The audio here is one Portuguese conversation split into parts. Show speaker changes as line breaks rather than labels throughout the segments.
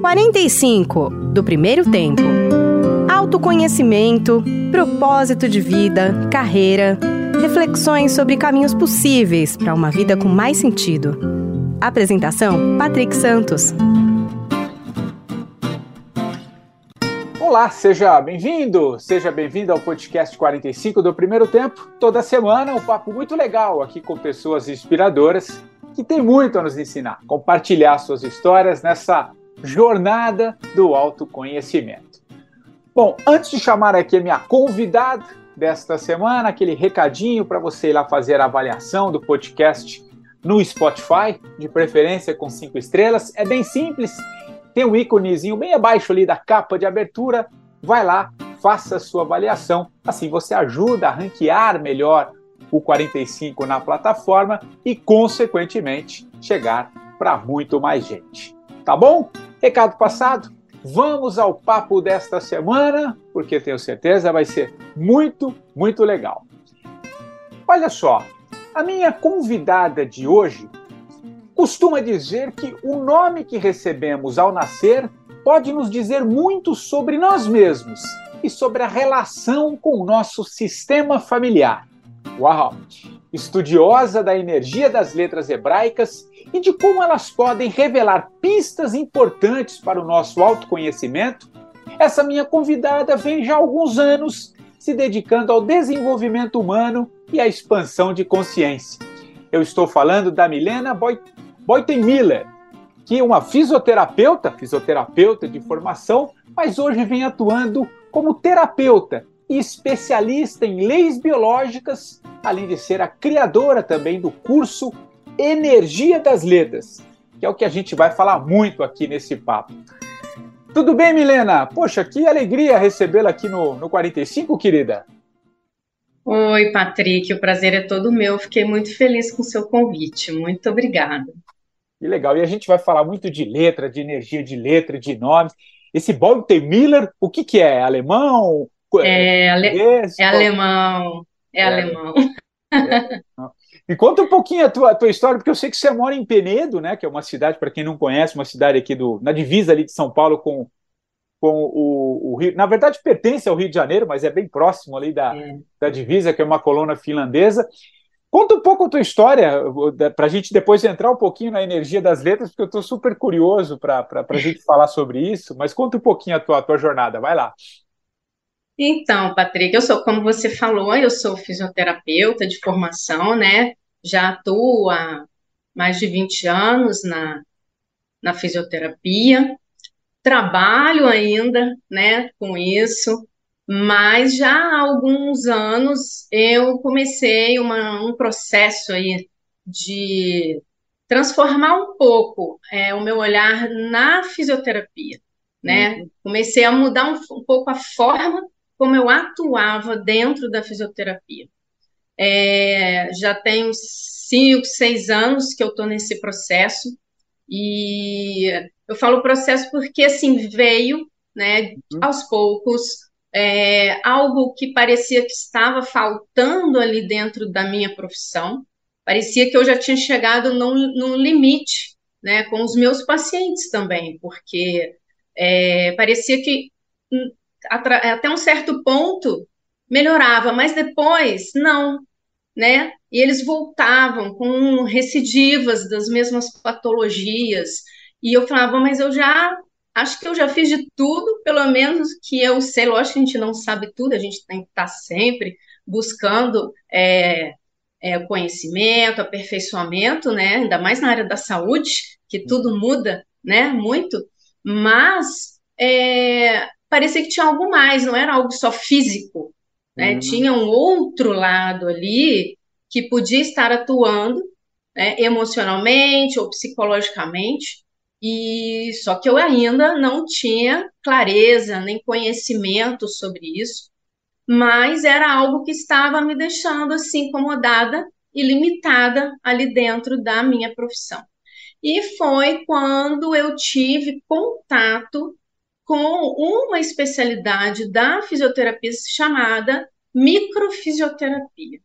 45 do primeiro tempo. Autoconhecimento, propósito de vida, carreira, reflexões sobre caminhos possíveis para uma vida com mais sentido. Apresentação: Patrick Santos.
Olá, seja bem-vindo, seja bem-vindo ao podcast 45 do Primeiro Tempo. Toda semana um papo muito legal aqui com pessoas inspiradoras que têm muito a nos ensinar, compartilhar suas histórias nessa jornada do autoconhecimento. Bom, antes de chamar aqui a minha convidada desta semana, aquele recadinho para você ir lá fazer a avaliação do podcast no Spotify, de preferência com cinco estrelas, é bem simples tem um íconezinho bem abaixo ali da capa de abertura. Vai lá, faça a sua avaliação. Assim você ajuda a ranquear melhor o 45 na plataforma e, consequentemente, chegar para muito mais gente. Tá bom? Recado passado. Vamos ao papo desta semana, porque tenho certeza vai ser muito, muito legal. Olha só, a minha convidada de hoje costuma dizer que o nome que recebemos ao nascer pode nos dizer muito sobre nós mesmos e sobre a relação com o nosso sistema familiar. Uau! Estudiosa da energia das letras hebraicas e de como elas podem revelar pistas importantes para o nosso autoconhecimento, essa minha convidada vem já há alguns anos se dedicando ao desenvolvimento humano e à expansão de consciência. Eu estou falando da Milena Boy Boyten Miller, que é uma fisioterapeuta, fisioterapeuta de formação, mas hoje vem atuando como terapeuta e especialista em leis biológicas, além de ser a criadora também do curso Energia das Letras, que é o que a gente vai falar muito aqui nesse papo. Tudo bem, Milena? Poxa, que alegria recebê-la aqui no, no 45, querida.
Oi, Patrick, o prazer é todo meu. Fiquei muito feliz com o seu convite. Muito obrigada.
Que legal. E a gente vai falar muito de letra, de energia de letra, de nomes. Esse Bolton Miller, o que, que é? Alemão?
É, ale... é alemão. É, é alemão.
É. E conta um pouquinho a tua, a tua história, porque eu sei que você mora em Penedo, né? Que é uma cidade, para quem não conhece, uma cidade aqui do, na divisa ali de São Paulo com, com o, o, Rio. Na verdade, pertence ao Rio de Janeiro, mas é bem próximo ali da, é. da divisa, que é uma colônia finlandesa. Conta um pouco a tua história, para a gente depois entrar um pouquinho na energia das letras, porque eu estou super curioso para a gente falar sobre isso, mas conta um pouquinho a tua, a tua jornada, vai lá.
Então, Patrick, eu sou, como você falou, eu sou fisioterapeuta de formação, né? Já atuo há mais de 20 anos na, na fisioterapia, trabalho ainda, né, com isso, mas já há alguns anos eu comecei uma, um processo aí de transformar um pouco é, o meu olhar na fisioterapia, né? Uhum. Comecei a mudar um, um, pouco a forma como eu atuava dentro da fisioterapia. É, já tenho cinco, seis anos que eu estou nesse processo e eu falo processo porque assim veio, né? Uhum. Aos poucos é, algo que parecia que estava faltando ali dentro da minha profissão. Parecia que eu já tinha chegado num, num limite, né, com os meus pacientes também, porque é, parecia que até um certo ponto melhorava, mas depois não, né? E eles voltavam com recidivas das mesmas patologias. E eu falava, mas eu já acho que eu já fiz de tudo, pelo menos que eu sei. Lógico que a gente não sabe tudo, a gente tem que estar sempre buscando é, é, conhecimento, aperfeiçoamento, né? Ainda mais na área da saúde, que tudo muda, né? Muito. Mas é, parecia que tinha algo mais, não era algo só físico, né? Uhum. Tinha um outro lado ali que podia estar atuando né, emocionalmente ou psicologicamente, e só que eu ainda não tinha clareza nem conhecimento sobre isso, mas era algo que estava me deixando assim incomodada e limitada ali dentro da minha profissão. E foi quando eu tive contato com uma especialidade da fisioterapia chamada microfisioterapia,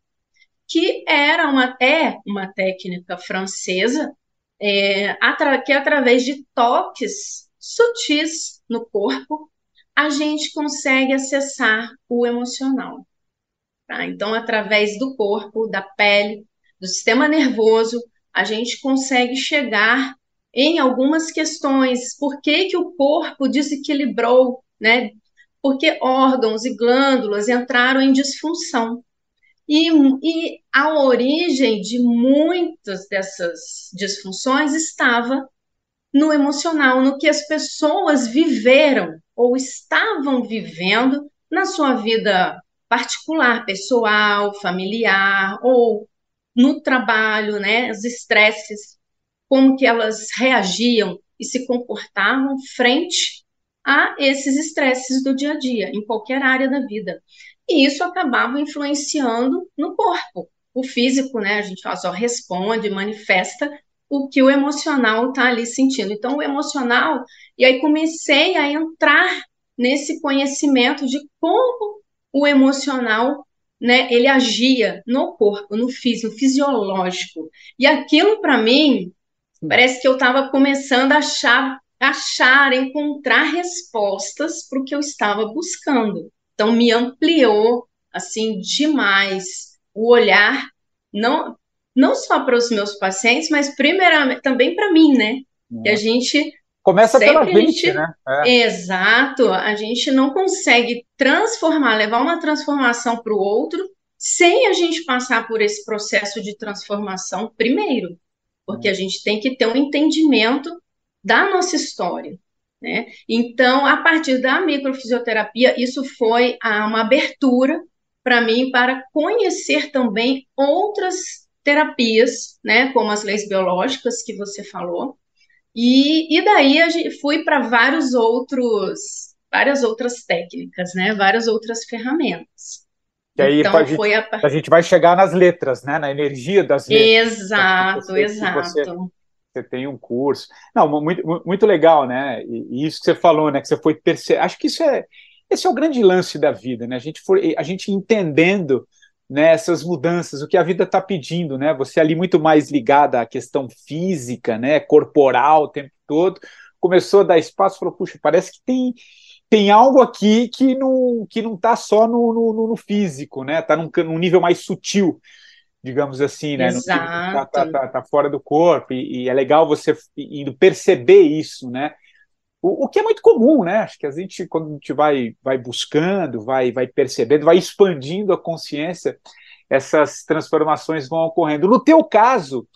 que era uma, é uma técnica francesa é, que através de toques sutis no corpo a gente consegue acessar o emocional. Tá? Então, através do corpo, da pele, do sistema nervoso, a gente consegue chegar em algumas questões. Por que, que o corpo desequilibrou, né? Porque órgãos e glândulas entraram em disfunção. E, e a origem de muitas dessas disfunções estava no emocional, no que as pessoas viveram ou estavam vivendo na sua vida particular, pessoal, familiar ou no trabalho, né? Os estresses como que elas reagiam e se comportavam frente a esses estresses do dia a dia, em qualquer área da vida. E isso acabava influenciando no corpo. O físico, né, a gente fala, só responde, manifesta o que o emocional está ali sentindo. Então, o emocional, e aí comecei a entrar nesse conhecimento de como o emocional, né, ele agia no corpo, no físico, no fisiológico. E aquilo para mim Parece que eu estava começando a achar, achar, encontrar respostas para o que eu estava buscando. Então me ampliou assim demais o olhar, não não só para os meus pacientes, mas primeiramente também para mim, né? Que a gente
começa pela gente, gente né?
É. Exato, a gente não consegue transformar, levar uma transformação para o outro sem a gente passar por esse processo de transformação primeiro porque a gente tem que ter um entendimento da nossa história. Né? Então, a partir da microfisioterapia, isso foi uma abertura para mim para conhecer também outras terapias, né, como as leis biológicas que você falou, e, e daí a gente fui para vários outros, várias outras técnicas, né, várias outras ferramentas.
Que aí então, a, gente, a... a... gente vai chegar nas letras, né? Na energia das letras.
Exato, você, exato.
Você, você, tem um curso. Não, muito, muito legal, né? E, e isso que você falou, né? Que você foi perceber. Acho que isso é. Esse é o grande lance da vida, né? A gente, for, a gente entendendo né, essas mudanças, o que a vida está pedindo, né? Você ali muito mais ligada à questão física, né? Corporal o tempo todo. Começou a dar espaço, falou, puxa, parece que tem tem algo aqui que não que não está só no, no, no, físico, né? Está num, num, nível mais sutil, digamos assim, né?
Exato.
Tá, tá, tá, fora do corpo e, e, é legal você indo perceber isso, né? O, o, que é muito comum, né? Acho que a gente quando a gente vai vai buscando, vai vai percebendo, vai expandindo a consciência, essas transformações vão ocorrendo. No teu caso,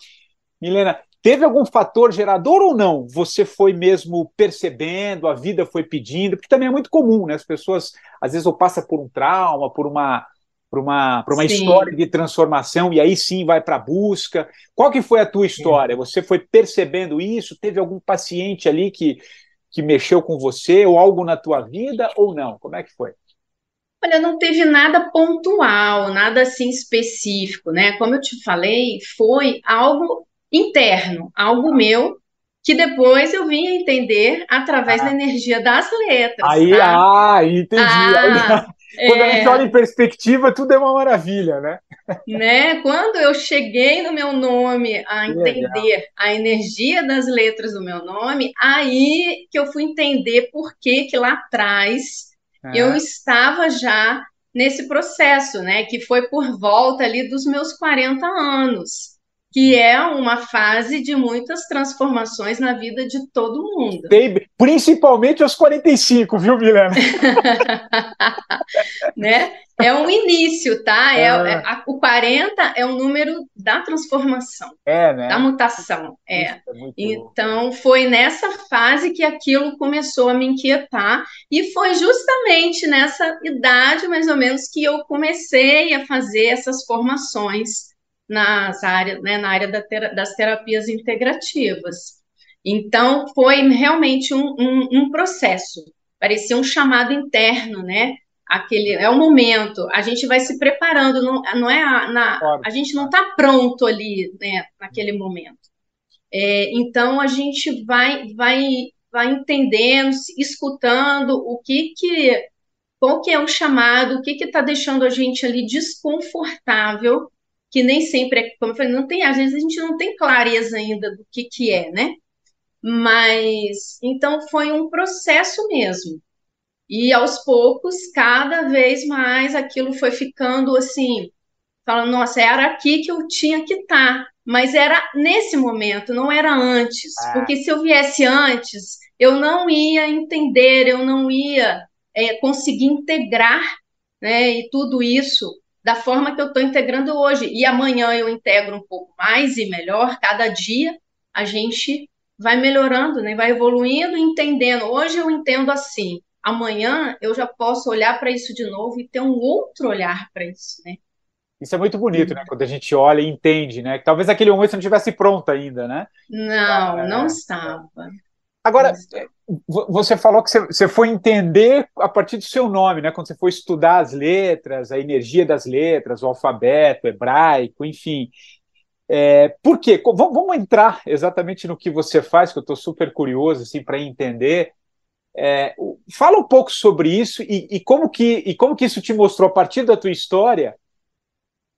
Milena, Teve algum fator gerador ou não? Você foi mesmo percebendo, a vida foi pedindo, porque também é muito comum, né? As pessoas às vezes ou passa por um trauma, por uma por uma, por uma história de transformação e aí sim vai para a busca. Qual que foi a tua história? Você foi percebendo isso? Teve algum paciente ali que, que mexeu com você ou algo na tua vida ou não? Como é que foi?
Olha, não teve nada pontual, nada assim específico, né? Como eu te falei, foi algo interno, algo meu, que depois eu vim a entender através ah. da energia das letras.
Aí, tá? ah, entendi. Ah, Quando é... a gente olha em perspectiva, tudo é uma maravilha, né?
Né? Quando eu cheguei no meu nome a entender a energia das letras do meu nome, aí que eu fui entender por que que lá atrás é. eu estava já nesse processo, né? Que foi por volta ali dos meus 40 anos que é uma fase de muitas transformações na vida de todo mundo.
Principalmente aos 45, viu, Milena?
né? É um início, tá? É, é, a, o 40 é o número da transformação,
é, né?
da mutação. É. é então, foi nessa fase que aquilo começou a me inquietar, e foi justamente nessa idade, mais ou menos, que eu comecei a fazer essas formações nas áreas, né, na área da ter das terapias integrativas. Então, foi realmente um, um, um, processo, parecia um chamado interno, né? Aquele é o momento, a gente vai se preparando, não, não é a, na, claro. a gente não está pronto ali, né, naquele momento. É, então a gente vai, vai, vai entendendo, escutando o que que qual que é o chamado, o que que está deixando a gente ali desconfortável que nem sempre é, como eu falei, não tem, às vezes a gente não tem clareza ainda do que que é, né? Mas então foi um processo mesmo. E aos poucos, cada vez mais aquilo foi ficando assim, falando, nossa, era aqui que eu tinha que estar, tá. mas era nesse momento, não era antes, ah. porque se eu viesse antes, eu não ia entender, eu não ia é, conseguir integrar, né, e tudo isso da forma que eu estou integrando hoje. E amanhã eu integro um pouco mais e melhor, cada dia a gente vai melhorando, né? vai evoluindo, entendendo. Hoje eu entendo assim, amanhã eu já posso olhar para isso de novo e ter um outro olhar para isso, né?
Isso é muito bonito, né? Quando a gente olha e entende, né? Talvez aquele momento você não estivesse pronto ainda, né?
Não, ah, não é. estava.
Agora, é, você falou que você foi entender a partir do seu nome, né? Quando você foi estudar as letras, a energia das letras, o alfabeto, o hebraico, enfim. É, por quê? Vamos entrar exatamente no que você faz, que eu estou super curioso assim, para entender. É, fala um pouco sobre isso e, e, como que, e como que isso te mostrou, a partir da tua história,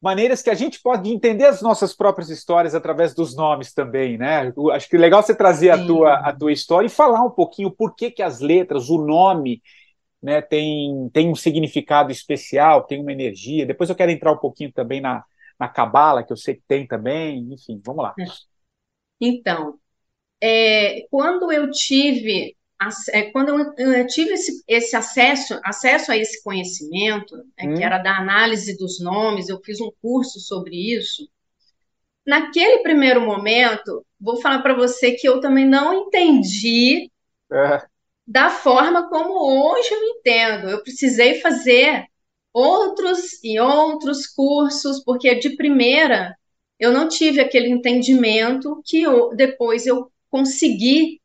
maneiras que a gente pode entender as nossas próprias histórias através dos nomes também, né? Acho que é legal você trazer a tua, a tua história e falar um pouquinho por que, que as letras, o nome, né, tem, tem um significado especial, tem uma energia. Depois eu quero entrar um pouquinho também na, na cabala, que eu sei que tem também. Enfim, vamos lá.
Então, é, quando eu tive quando eu tive esse, esse, acesso, acesso a esse conhecimento, né, hum. que era da análise dos nomes, eu fiz um curso sobre isso. Naquele primeiro momento, vou falar para você que eu também não entendi é. da forma como hoje eu entendo. Eu precisei fazer outros e outros cursos, porque de primeira eu não tive aquele entendimento que eu, depois eu consegui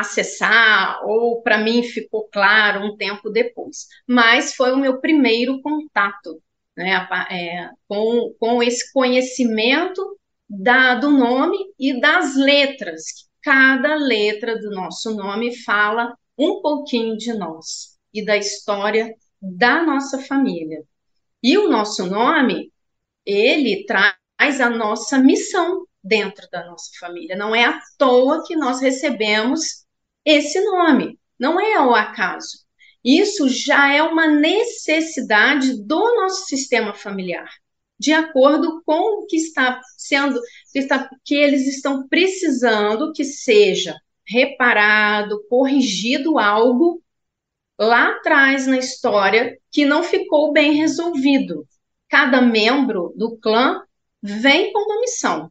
acessar, ou para mim ficou claro um tempo depois. Mas foi o meu primeiro contato né, é, com, com esse conhecimento da, do nome e das letras. Cada letra do nosso nome fala um pouquinho de nós e da história da nossa família. E o nosso nome, ele traz a nossa missão dentro da nossa família. Não é à toa que nós recebemos esse nome, não é ao acaso. Isso já é uma necessidade do nosso sistema familiar, de acordo com o que está sendo, que, está, que eles estão precisando que seja reparado, corrigido algo lá atrás na história que não ficou bem resolvido. Cada membro do clã vem com uma missão.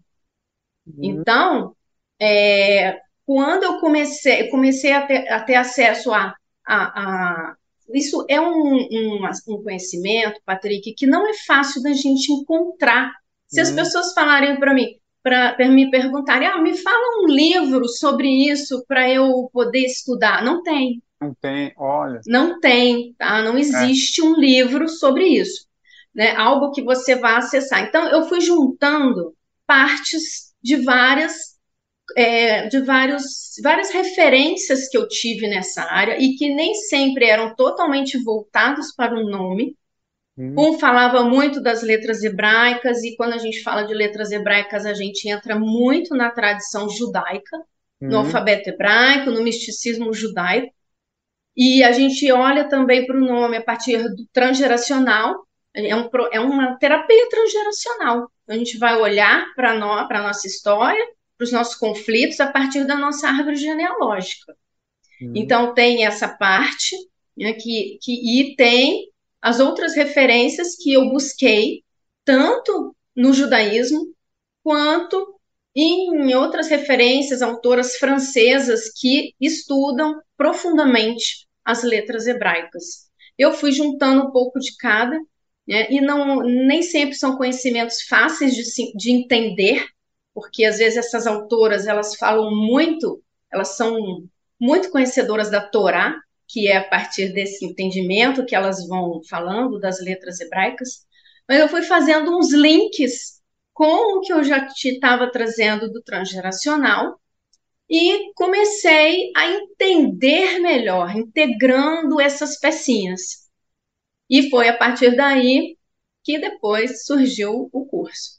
Uhum. Então, é, quando eu comecei, comecei a ter, a ter acesso a, a, a, Isso é um, um, um, conhecimento, Patrick, que não é fácil da gente encontrar. Se as uhum. pessoas falarem para mim, para me perguntarem, ah, me fala um livro sobre isso para eu poder estudar. Não tem.
Não tem, olha.
Não tem, tá? Não existe é. um livro sobre isso. Né? Algo que você vá acessar. Então, eu fui juntando partes de várias é, de vários, várias referências que eu tive nessa área e que nem sempre eram totalmente voltados para o nome. Hum. Um falava muito das letras hebraicas, e quando a gente fala de letras hebraicas, a gente entra muito na tradição judaica, hum. no alfabeto hebraico, no misticismo judaico. E a gente olha também para o nome a partir do transgeracional, é, um, é uma terapia transgeracional. A gente vai olhar para a nossa história, para os nossos conflitos, a partir da nossa árvore genealógica. Hum. Então, tem essa parte, né, que, que, e tem as outras referências que eu busquei, tanto no judaísmo, quanto em outras referências, autoras francesas que estudam profundamente as letras hebraicas. Eu fui juntando um pouco de cada, né, e não nem sempre são conhecimentos fáceis de, de entender, porque às vezes essas autoras elas falam muito, elas são muito conhecedoras da Torá, que é a partir desse entendimento que elas vão falando das letras hebraicas, mas eu fui fazendo uns links com o que eu já te estava trazendo do transgeracional e comecei a entender melhor, integrando essas pecinhas. E foi a partir daí que depois surgiu o curso.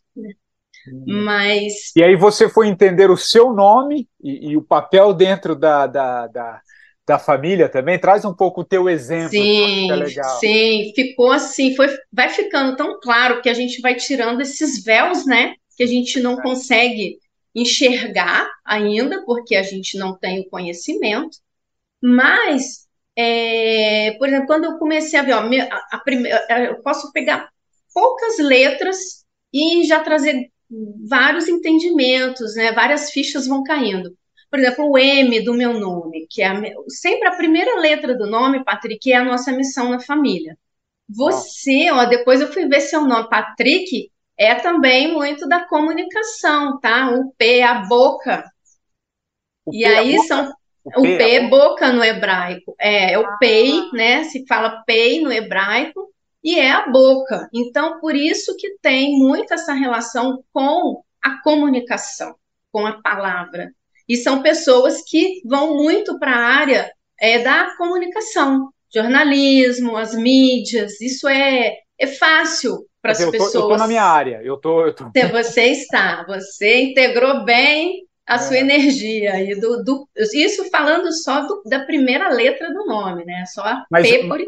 Hum. Mas. E aí você foi entender o seu nome e, e o papel dentro da, da, da, da, família também. Traz um pouco o teu exemplo.
Sim, é sim, ficou assim, foi, vai ficando tão claro que a gente vai tirando esses véus, né? Que a gente não é. consegue enxergar ainda, porque a gente não tem o conhecimento, mas, é, por exemplo, quando eu comecei a ver, ó, a, a primeira, eu posso pegar poucas letras e já trazer vários entendimentos, né? Várias fichas vão caindo. Por exemplo, o M do meu nome, que é a, sempre a primeira letra do nome, Patrick, é a nossa missão na família. Você, ó, depois eu fui ver seu nome, Patrick, é também muito da comunicação, tá? O P, é a boca. O e P aí é são o P, o P é boca no hebraico. É, é o ah. pei, né? Se fala pei no hebraico e é a boca. Então, por isso que tem muito essa relação com a comunicação, com a palavra. E são pessoas que vão muito para a área é, da comunicação, jornalismo, as mídias. Isso é, é fácil para as pessoas. Eu
estou na minha área. Eu tô, eu tô...
Você está, você integrou bem a é. sua energia e do, do, isso falando só do, da primeira letra do nome, né? Só a Mas, P por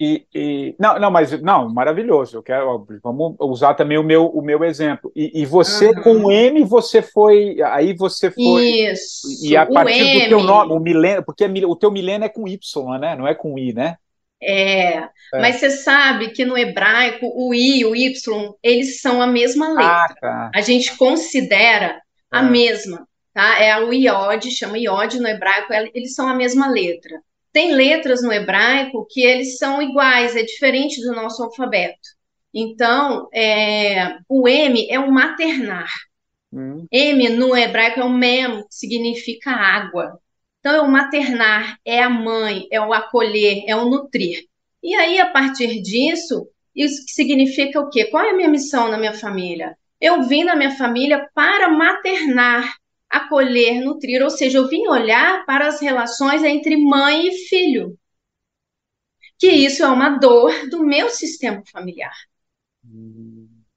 e, e, não, não, mas não, maravilhoso. Eu quero, vamos usar também o meu, o meu exemplo. E, e você uhum. com o M, você foi, aí você foi.
Isso.
E a partir do teu nome, o milênio, porque o teu milênio é com Y, né? Não é com I, né?
É, é, mas você sabe que no hebraico o I e o Y, eles são a mesma ah, letra. Ah, tá. A gente considera a é. mesma, tá? É o iod, chama iod no hebraico, eles são a mesma letra. Tem letras no hebraico que eles são iguais, é diferente do nosso alfabeto. Então, é, o M é o maternar. Hum. M no hebraico é o mem, que significa água. Então, é o maternar, é a mãe, é o acolher, é o nutrir. E aí, a partir disso, isso significa o quê? Qual é a minha missão na minha família? Eu vim na minha família para maternar, acolher, nutrir, ou seja, eu vim olhar para as relações entre mãe e filho. Que isso é uma dor do meu sistema familiar.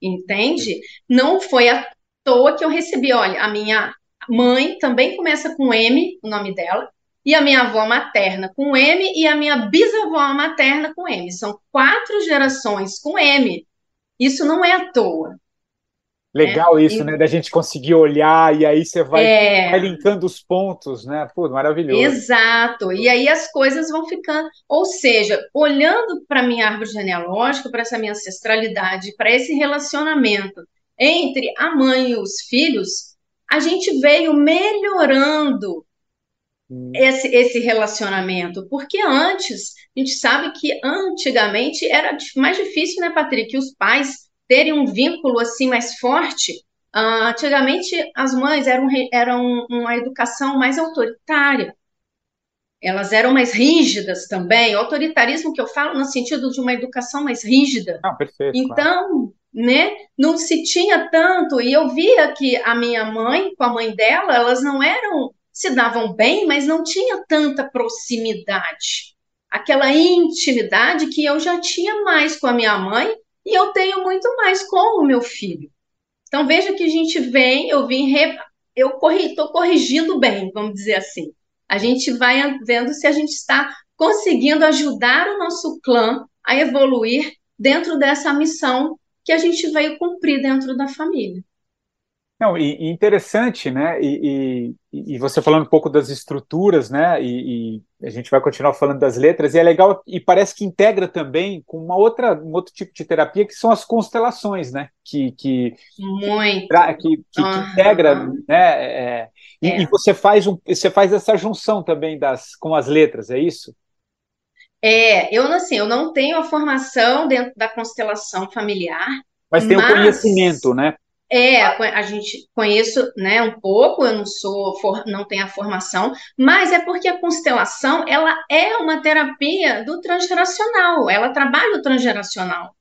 Entende? Não foi à toa que eu recebi, olha, a minha mãe também começa com M, o nome dela, e a minha avó materna com M e a minha bisavó materna com M. São quatro gerações com M. Isso não é à toa.
Legal é, isso, e... né? Da gente conseguir olhar e aí você vai, é... vai linkando os pontos, né? Pô, maravilhoso.
Exato. E aí as coisas vão ficando. Ou seja, olhando para minha árvore genealógica, para essa minha ancestralidade, para esse relacionamento entre a mãe e os filhos, a gente veio melhorando hum. esse, esse relacionamento. Porque antes, a gente sabe que antigamente era mais difícil, né, Patrick? Que os pais terem um vínculo assim mais forte. Uh, antigamente, as mães eram, eram uma educação mais autoritária. Elas eram mais rígidas também. O autoritarismo que eu falo no sentido de uma educação mais rígida.
Ah, perfeito.
Então, claro. né, não se tinha tanto. E eu via que a minha mãe, com a mãe dela, elas não eram, se davam bem, mas não tinha tanta proximidade. Aquela intimidade que eu já tinha mais com a minha mãe e eu tenho muito mais com o meu filho. Então veja que a gente vem, eu vim, re, eu estou corrigindo bem, vamos dizer assim. A gente vai vendo se a gente está conseguindo ajudar o nosso clã a evoluir dentro dessa missão que a gente veio cumprir dentro da família.
Não, e, e interessante, né? E, e, e, você falando um pouco das estruturas, né? E, a gente vai continuar falando das letras, e é legal, e parece que integra também com uma outra, um outro tipo de terapia, que são as constelações, né? Que, que,
Muito.
que, que, uhum. que integra, né? É, é. E, você faz um, você faz essa junção também das, com as letras, é isso?
É, eu assim, eu não tenho a formação dentro da constelação familiar.
Mas tem mas... o conhecimento, né?
É, a gente conheço, né, um pouco, eu não sou, for, não tenho a formação, mas é porque a constelação, ela é uma terapia do transgeracional, ela trabalha o transgeracional,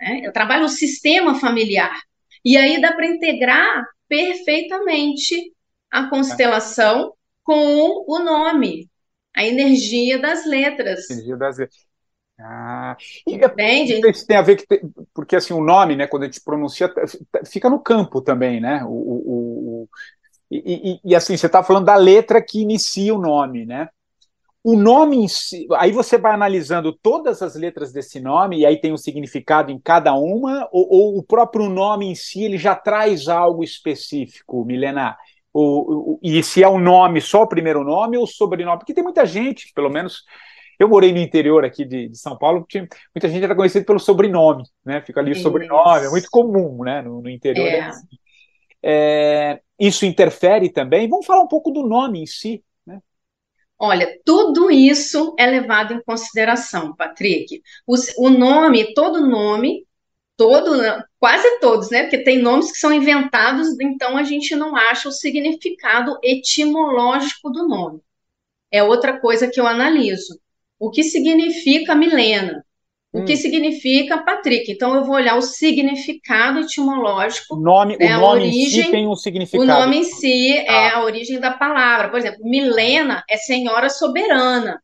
né? Eu trabalho o sistema familiar. E aí dá para integrar perfeitamente a constelação com o nome, a energia das letras.
Energia das letras. Ah, Entende? Isso tem a ver que porque assim o nome, né, quando a gente pronuncia, fica no campo também, né? O, o, o e, e, e, assim você está falando da letra que inicia o nome, né? O nome em si, aí você vai analisando todas as letras desse nome e aí tem um significado em cada uma, ou, ou o próprio nome em si ele já traz algo específico, Milena? O, e se é o nome, só o primeiro nome ou o sobrenome? Porque tem muita gente, pelo menos eu morei no interior aqui de, de São Paulo, tinha, muita gente era conhecida pelo sobrenome, né? Fica ali o sobrenome, é muito comum, né? No, no interior. É. Assim. É, isso interfere também. Vamos falar um pouco do nome em si, né?
Olha, tudo isso é levado em consideração, Patrick. O, o nome, todo nome, todo, quase todos, né? Porque tem nomes que são inventados, então a gente não acha o significado etimológico do nome. É outra coisa que eu analiso o que significa Milena, o hum. que significa Patrick. Então, eu vou olhar o significado etimológico.
O nome, né, o nome origem, em si tem um significado.
O nome em si ah. é a origem da palavra. Por exemplo, Milena é senhora soberana,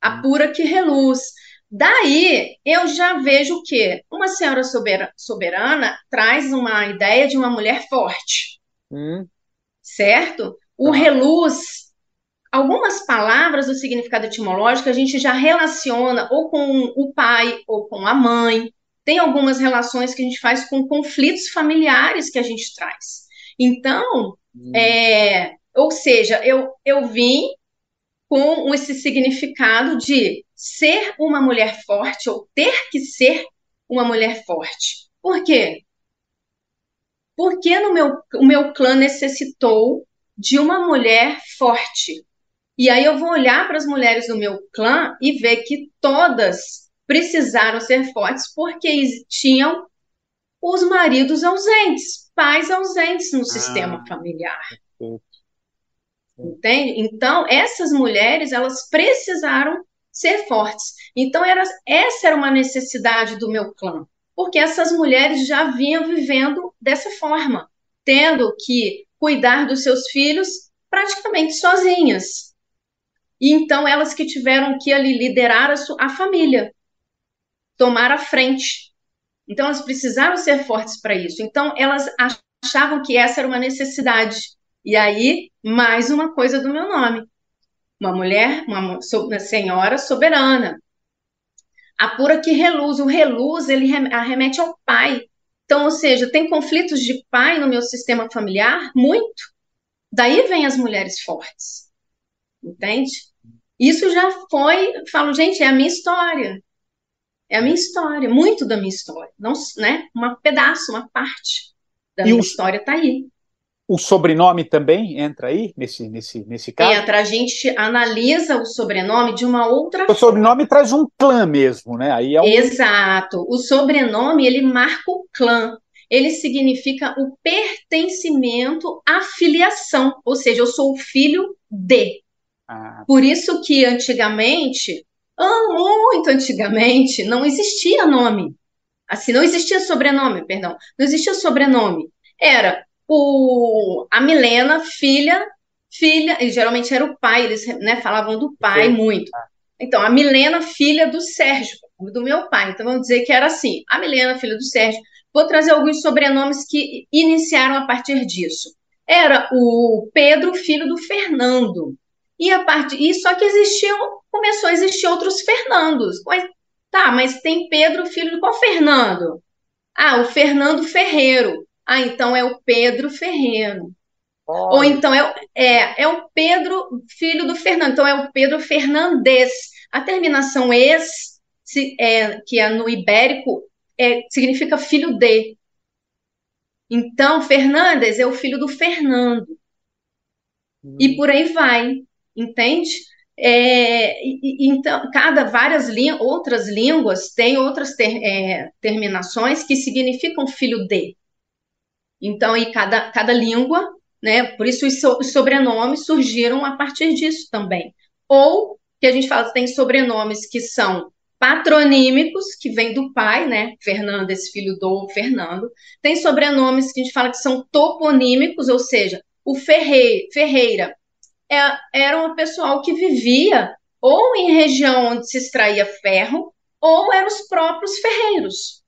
a hum. pura que reluz. Daí, eu já vejo que uma senhora soberana, soberana traz uma ideia de uma mulher forte. Hum. Certo? O ah. reluz algumas palavras do significado etimológico a gente já relaciona ou com o pai ou com a mãe. Tem algumas relações que a gente faz com conflitos familiares que a gente traz. Então, hum. é, ou seja, eu, eu vim com esse significado de ser uma mulher forte ou ter que ser uma mulher forte. Por quê? Porque no meu, o meu clã necessitou de uma mulher forte, e aí eu vou olhar para as mulheres do meu clã e ver que todas precisaram ser fortes porque tinham os maridos ausentes, pais ausentes no ah, sistema familiar. Entende? Então, essas mulheres, elas precisaram ser fortes. Então, era, essa era uma necessidade do meu clã, porque essas mulheres já vinham vivendo dessa forma, tendo que cuidar dos seus filhos praticamente sozinhas. E então elas que tiveram que ali liderar a, a família, tomar a frente. Então elas precisaram ser fortes para isso. Então elas achavam que essa era uma necessidade. E aí, mais uma coisa do meu nome. Uma mulher, uma, uma senhora soberana. A pura que reluz. O reluz, ele arremete ao pai. Então, ou seja, tem conflitos de pai no meu sistema familiar? Muito. Daí vem as mulheres fortes entende? Isso já foi, falo, gente, é a minha história. É a minha história, muito da minha história. Não, né? Um pedaço, uma parte da e minha o, história está aí.
O sobrenome também entra aí nesse, nesse, nesse caso?
Entra, a gente analisa o sobrenome de uma outra
o forma. O sobrenome traz um clã mesmo, né? Aí é um...
Exato. O sobrenome, ele marca o clã. Ele significa o pertencimento à filiação. Ou seja, eu sou o filho de. Ah. Por isso que antigamente, ah, muito antigamente, não existia nome. Assim, não existia sobrenome, perdão. Não existia sobrenome. Era o, a Milena, filha, filha, e geralmente era o pai, eles né, falavam do pai Sim. muito. Então, a Milena, filha do Sérgio, do meu pai. Então, vamos dizer que era assim: a Milena, filha do Sérgio. Vou trazer alguns sobrenomes que iniciaram a partir disso. Era o Pedro, filho do Fernando. E a parte, e só que existiam, começou a existir outros Fernandos. Mas, tá, mas tem Pedro, filho de qual Fernando? Ah, o Fernando Ferreiro. Ah, então é o Pedro Ferreiro. Ou então é, é, é o Pedro, filho do Fernando. Então é o Pedro Fernandes. A terminação ex, se, é, que é no ibérico, é, significa filho de. Então, Fernandes é o filho do Fernando. Hum. E por aí vai, entende? É, e, então, cada várias outras línguas têm outras ter, é, terminações que significam filho de. Então, e cada, cada língua, né? Por isso os, so, os sobrenomes surgiram a partir disso também. Ou que a gente fala tem sobrenomes que são patronímicos, que vem do pai, né? Fernandes, filho do Fernando. Tem sobrenomes que a gente fala que são toponímicos, ou seja, o Ferre, Ferreira era um pessoal que vivia ou em região onde se extraía ferro, ou eram os próprios ferreiros.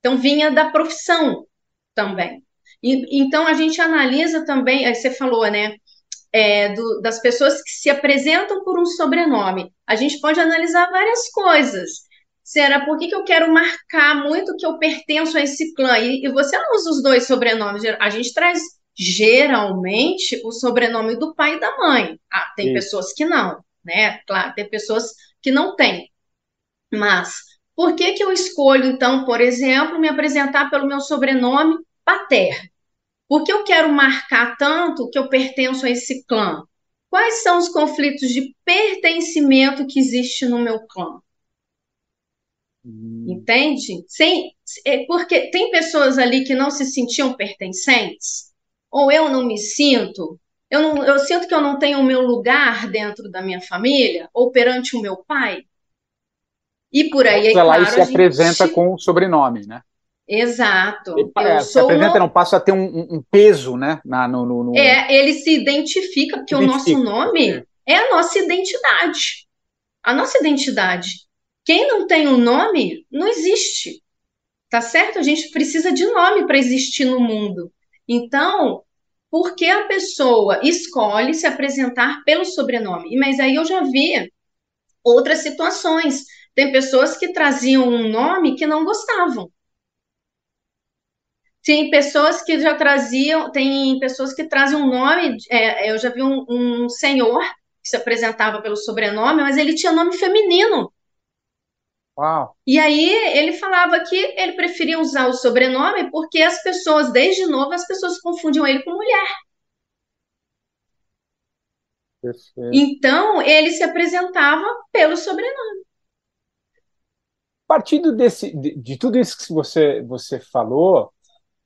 Então, vinha da profissão também. E, então, a gente analisa também, aí você falou, né? É, do, das pessoas que se apresentam por um sobrenome. A gente pode analisar várias coisas. Será por que, que eu quero marcar muito que eu pertenço a esse clã? E, e você não usa os dois sobrenomes. A gente traz geralmente o sobrenome do pai e da mãe. Ah, tem pessoas que não, né? Claro, tem pessoas que não têm. Mas por que que eu escolho então, por exemplo, me apresentar pelo meu sobrenome paterno? Porque eu quero marcar tanto que eu pertenço a esse clã. Quais são os conflitos de pertencimento que existe no meu clã? Hum. Entende? Sem, é porque tem pessoas ali que não se sentiam pertencentes ou eu não me sinto, eu, não, eu sinto que eu não tenho o meu lugar dentro da minha família, ou perante o meu pai. E por aí,
Ela claro, se apresenta gente... com o sobrenome, né?
Exato.
Ele, é, se apresenta, uma... não, passa a ter um, um peso, né? Na, no, no, no...
É, ele se identifica, porque identifica. o nosso nome é. é a nossa identidade. A nossa identidade. Quem não tem um nome, não existe. Tá certo? A gente precisa de nome para existir no mundo. Então, por que a pessoa escolhe se apresentar pelo sobrenome? Mas aí eu já vi outras situações. Tem pessoas que traziam um nome que não gostavam. Tem pessoas que já traziam, tem pessoas que trazem um nome. É, eu já vi um, um senhor que se apresentava pelo sobrenome, mas ele tinha nome feminino.
Uau.
E aí ele falava que ele preferia usar o sobrenome porque as pessoas, desde novo, as pessoas confundiam ele com mulher. Perfeito. Então ele se apresentava pelo sobrenome.
Partindo desse, de, de tudo isso que você, você falou,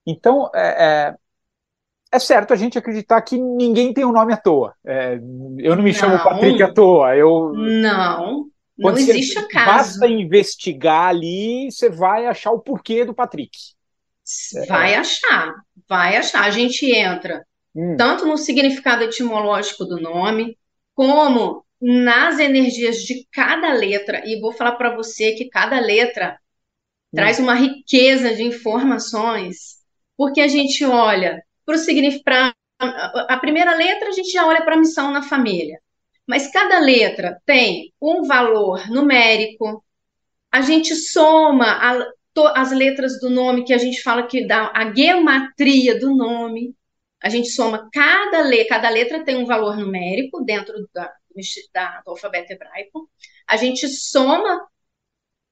então é, é, é, certo a gente acreditar que ninguém tem um nome à toa. É, eu não me não. chamo Patrick à toa. Eu,
não. Quando não existe acaso.
Basta investigar ali, você vai achar o porquê do Patrick.
Vai é. achar, vai achar. A gente entra hum. tanto no significado etimológico do nome, como nas energias de cada letra. E vou falar para você que cada letra hum. traz uma riqueza de informações, porque a gente olha para o significado. A primeira letra a gente já olha para a missão na família mas cada letra tem um valor numérico. A gente soma a, to, as letras do nome, que a gente fala que dá a gematria do nome. A gente soma cada letra, cada letra tem um valor numérico dentro da, da, do alfabeto hebraico. A gente soma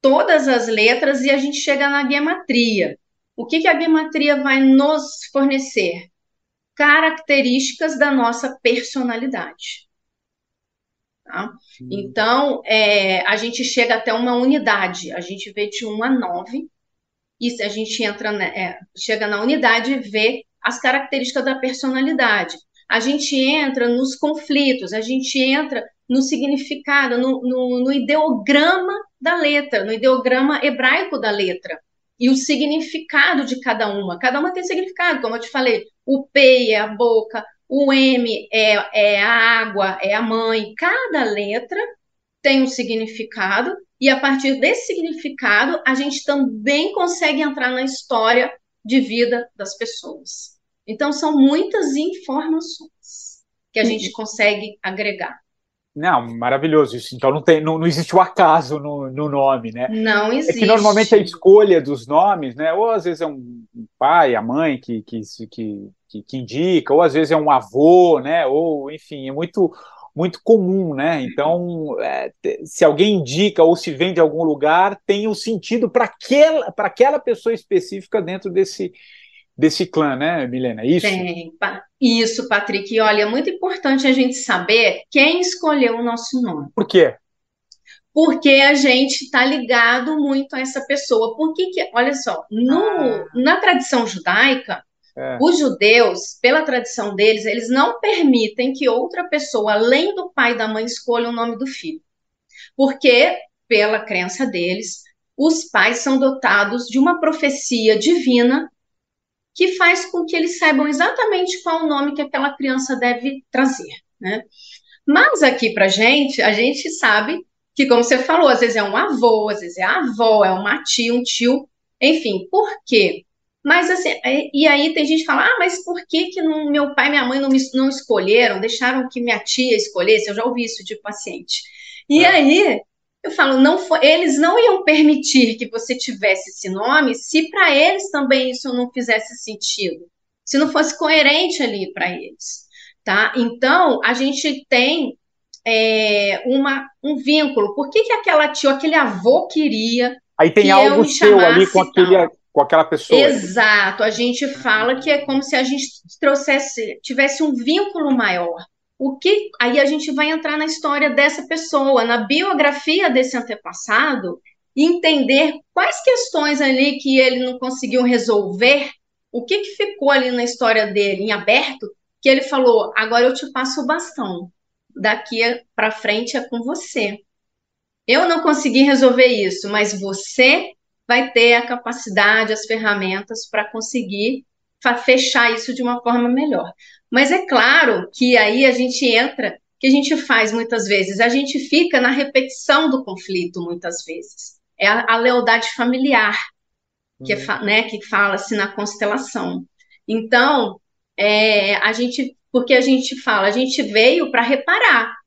todas as letras e a gente chega na gematria. O que, que a gematria vai nos fornecer? Características da nossa personalidade. Tá? Então, é, a gente chega até uma unidade, a gente vê de 1 a 9, e se a gente entra, né, é, chega na unidade e vê as características da personalidade. A gente entra nos conflitos, a gente entra no significado, no, no, no ideograma da letra, no ideograma hebraico da letra e o significado de cada uma. Cada uma tem significado, como eu te falei. O P é a boca, o M é, é a água, é a mãe. Cada letra tem um significado, e a partir desse significado, a gente também consegue entrar na história de vida das pessoas. Então, são muitas informações que a gente consegue agregar.
Não, maravilhoso isso. Então não, tem, não, não existe o acaso no, no nome, né?
Não existe.
É que normalmente a escolha dos nomes, né? Ou às vezes é um pai, a mãe que, que, que, que, que indica, ou às vezes é um avô, né? Ou, enfim, é muito muito comum, né? Então, é, se alguém indica ou se vem de algum lugar, tem um sentido para aquela, aquela pessoa específica dentro desse, desse clã, né, Milena? Isso?
Tem. Isso, Patrick. E olha, é muito importante a gente saber quem escolheu o nosso nome.
Por quê?
Porque a gente está ligado muito a essa pessoa. Por que, que olha só, no, ah. na tradição judaica, é. Os judeus, pela tradição deles, eles não permitem que outra pessoa, além do pai e da mãe, escolha o nome do filho. Porque, pela crença deles, os pais são dotados de uma profecia divina que faz com que eles saibam exatamente qual o nome que aquela criança deve trazer, né? Mas aqui pra gente, a gente sabe que, como você falou, às vezes é um avô, às vezes é a avó, é uma tia, um tio, enfim, por quê? Mas assim, é, e aí tem gente que fala, ah, mas por que que não, meu pai e minha mãe não, me, não escolheram, deixaram que minha tia escolhesse? Eu já ouvi isso de paciente. E é. aí eu falo, não foi, eles não iam permitir que você tivesse esse nome se para eles também isso não fizesse sentido, se não fosse coerente ali para eles, tá? Então a gente tem é, uma, um vínculo. Por que, que aquela tia, aquele avô queria?
Aí tem algo seu ali com aquele, com aquela pessoa.
Exato, a gente fala que é como se a gente trouxesse, tivesse um vínculo maior. O que aí a gente vai entrar na história dessa pessoa, na biografia desse antepassado, entender quais questões ali que ele não conseguiu resolver, o que, que ficou ali na história dele em aberto, que ele falou: agora eu te passo o bastão, daqui para frente é com você. Eu não consegui resolver isso, mas você vai ter a capacidade, as ferramentas para conseguir fechar isso de uma forma melhor. Mas é claro que aí a gente entra, que a gente faz muitas vezes, a gente fica na repetição do conflito muitas vezes. É a, a lealdade familiar, que, é uhum. né, que fala-se na constelação. Então, é, a gente, porque a gente fala, a gente veio para reparar,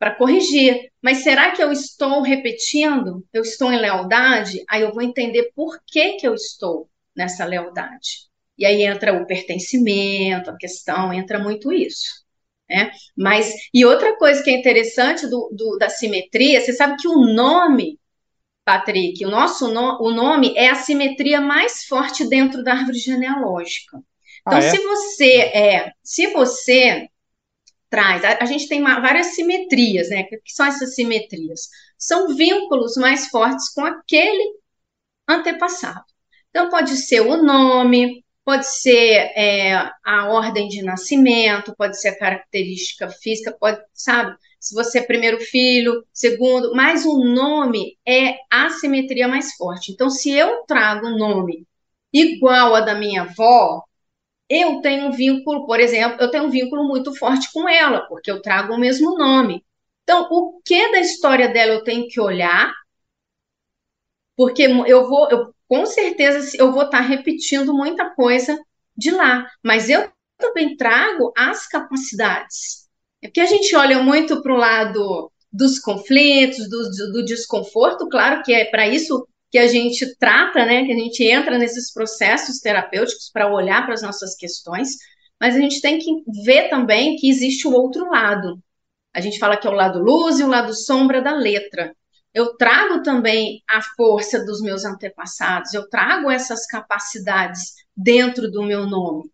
para corrigir. Mas será que eu estou repetindo? Eu estou em lealdade? Aí eu vou entender por que, que eu estou nessa lealdade. E aí entra o pertencimento, a questão, entra muito isso. Né? Mas, e outra coisa que é interessante do, do, da simetria, você sabe que o nome, Patrick, o nosso no, o nome é a simetria mais forte dentro da árvore genealógica. Então, ah, é? se você é, se você traz. A, a gente tem uma, várias simetrias, né? O que são essas simetrias? São vínculos mais fortes com aquele antepassado. Então, pode ser o nome, pode ser é, a ordem de nascimento, pode ser a característica física, pode, sabe? Se você é primeiro filho, segundo, mas o nome é a simetria mais forte. Então, se eu trago um nome igual a da minha avó, eu tenho um vínculo, por exemplo, eu tenho um vínculo muito forte com ela, porque eu trago o mesmo nome. Então, o que da história dela eu tenho que olhar? Porque eu vou, eu, com certeza, eu vou estar repetindo muita coisa de lá, mas eu também trago as capacidades. É porque a gente olha muito para o lado dos conflitos, do, do desconforto, claro que é para isso que a gente trata, né, que a gente entra nesses processos terapêuticos para olhar para as nossas questões, mas a gente tem que ver também que existe o outro lado. A gente fala que é o lado luz e o lado sombra da letra. Eu trago também a força dos meus antepassados, eu trago essas capacidades dentro do meu nome.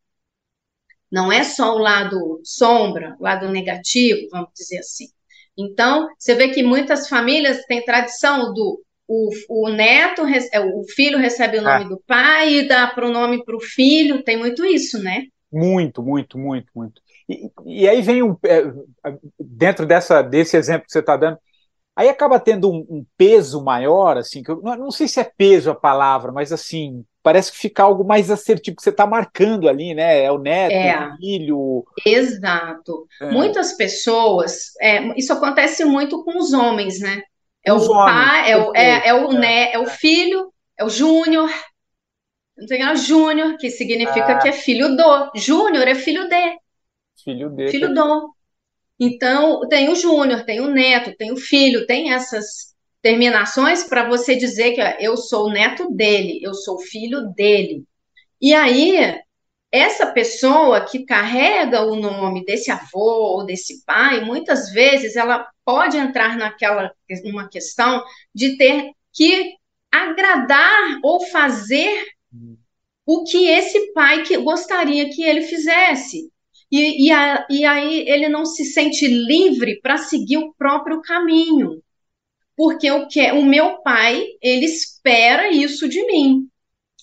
Não é só o lado sombra, o lado negativo, vamos dizer assim. Então, você vê que muitas famílias têm tradição do o, o neto, é, o filho recebe o nome ah. do pai e dá pronome para o filho, tem muito isso, né?
Muito, muito, muito, muito. E, e aí vem um, é, dentro dessa, desse exemplo que você está dando, aí acaba tendo um, um, peso maior, assim, que eu não, não, sei se é peso a palavra, mas assim, parece que fica algo mais assertivo, que você está marcando ali, né? É o neto, é. o filho.
Exato. É. Muitas pessoas, é, isso acontece muito com os homens, né? É o pai, é o, é, é, o, né, é o filho, é o júnior. Não tem o júnior, que significa ah. que é filho do. Júnior é filho de.
Filho de.
Filho do. Então, tem o júnior, tem o neto, tem o filho, tem essas terminações para você dizer que ó, eu sou o neto dele, eu sou o filho dele. E aí, essa pessoa que carrega o nome desse avô ou desse pai, muitas vezes ela pode entrar naquela uma questão de ter que agradar ou fazer o que esse pai que gostaria que ele fizesse. E, e, a, e aí ele não se sente livre para seguir o próprio caminho. Porque o, que, o meu pai, ele espera isso de mim.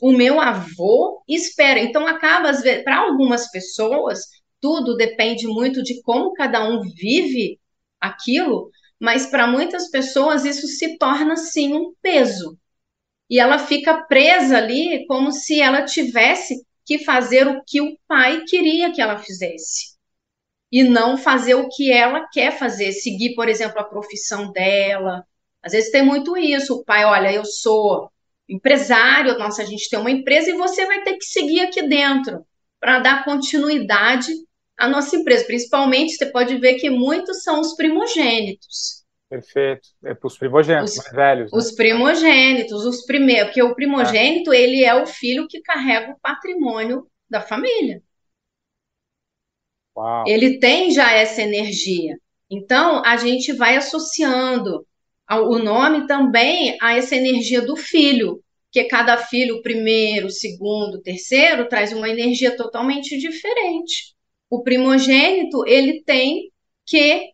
O meu avô espera. Então, acaba, para algumas pessoas, tudo depende muito de como cada um vive aquilo, mas para muitas pessoas isso se torna, sim, um peso e ela fica presa ali como se ela tivesse que fazer o que o pai queria que ela fizesse e não fazer o que ela quer fazer, seguir, por exemplo, a profissão dela. Às vezes tem muito isso, o pai, olha, eu sou empresário, nossa, a gente tem uma empresa e você vai ter que seguir aqui dentro para dar continuidade à nossa empresa. Principalmente, você pode ver que muitos são os primogênitos.
Perfeito. É para os primogênitos os, mais velhos.
Né? Os primogênitos, os primeiros, porque o primogênito, é. ele é o filho que carrega o patrimônio da família.
Uau.
Ele tem já essa energia. Então, a gente vai associando o nome também a essa energia do filho, que cada filho, o primeiro, o segundo, o terceiro, traz uma energia totalmente diferente. O primogênito, ele tem que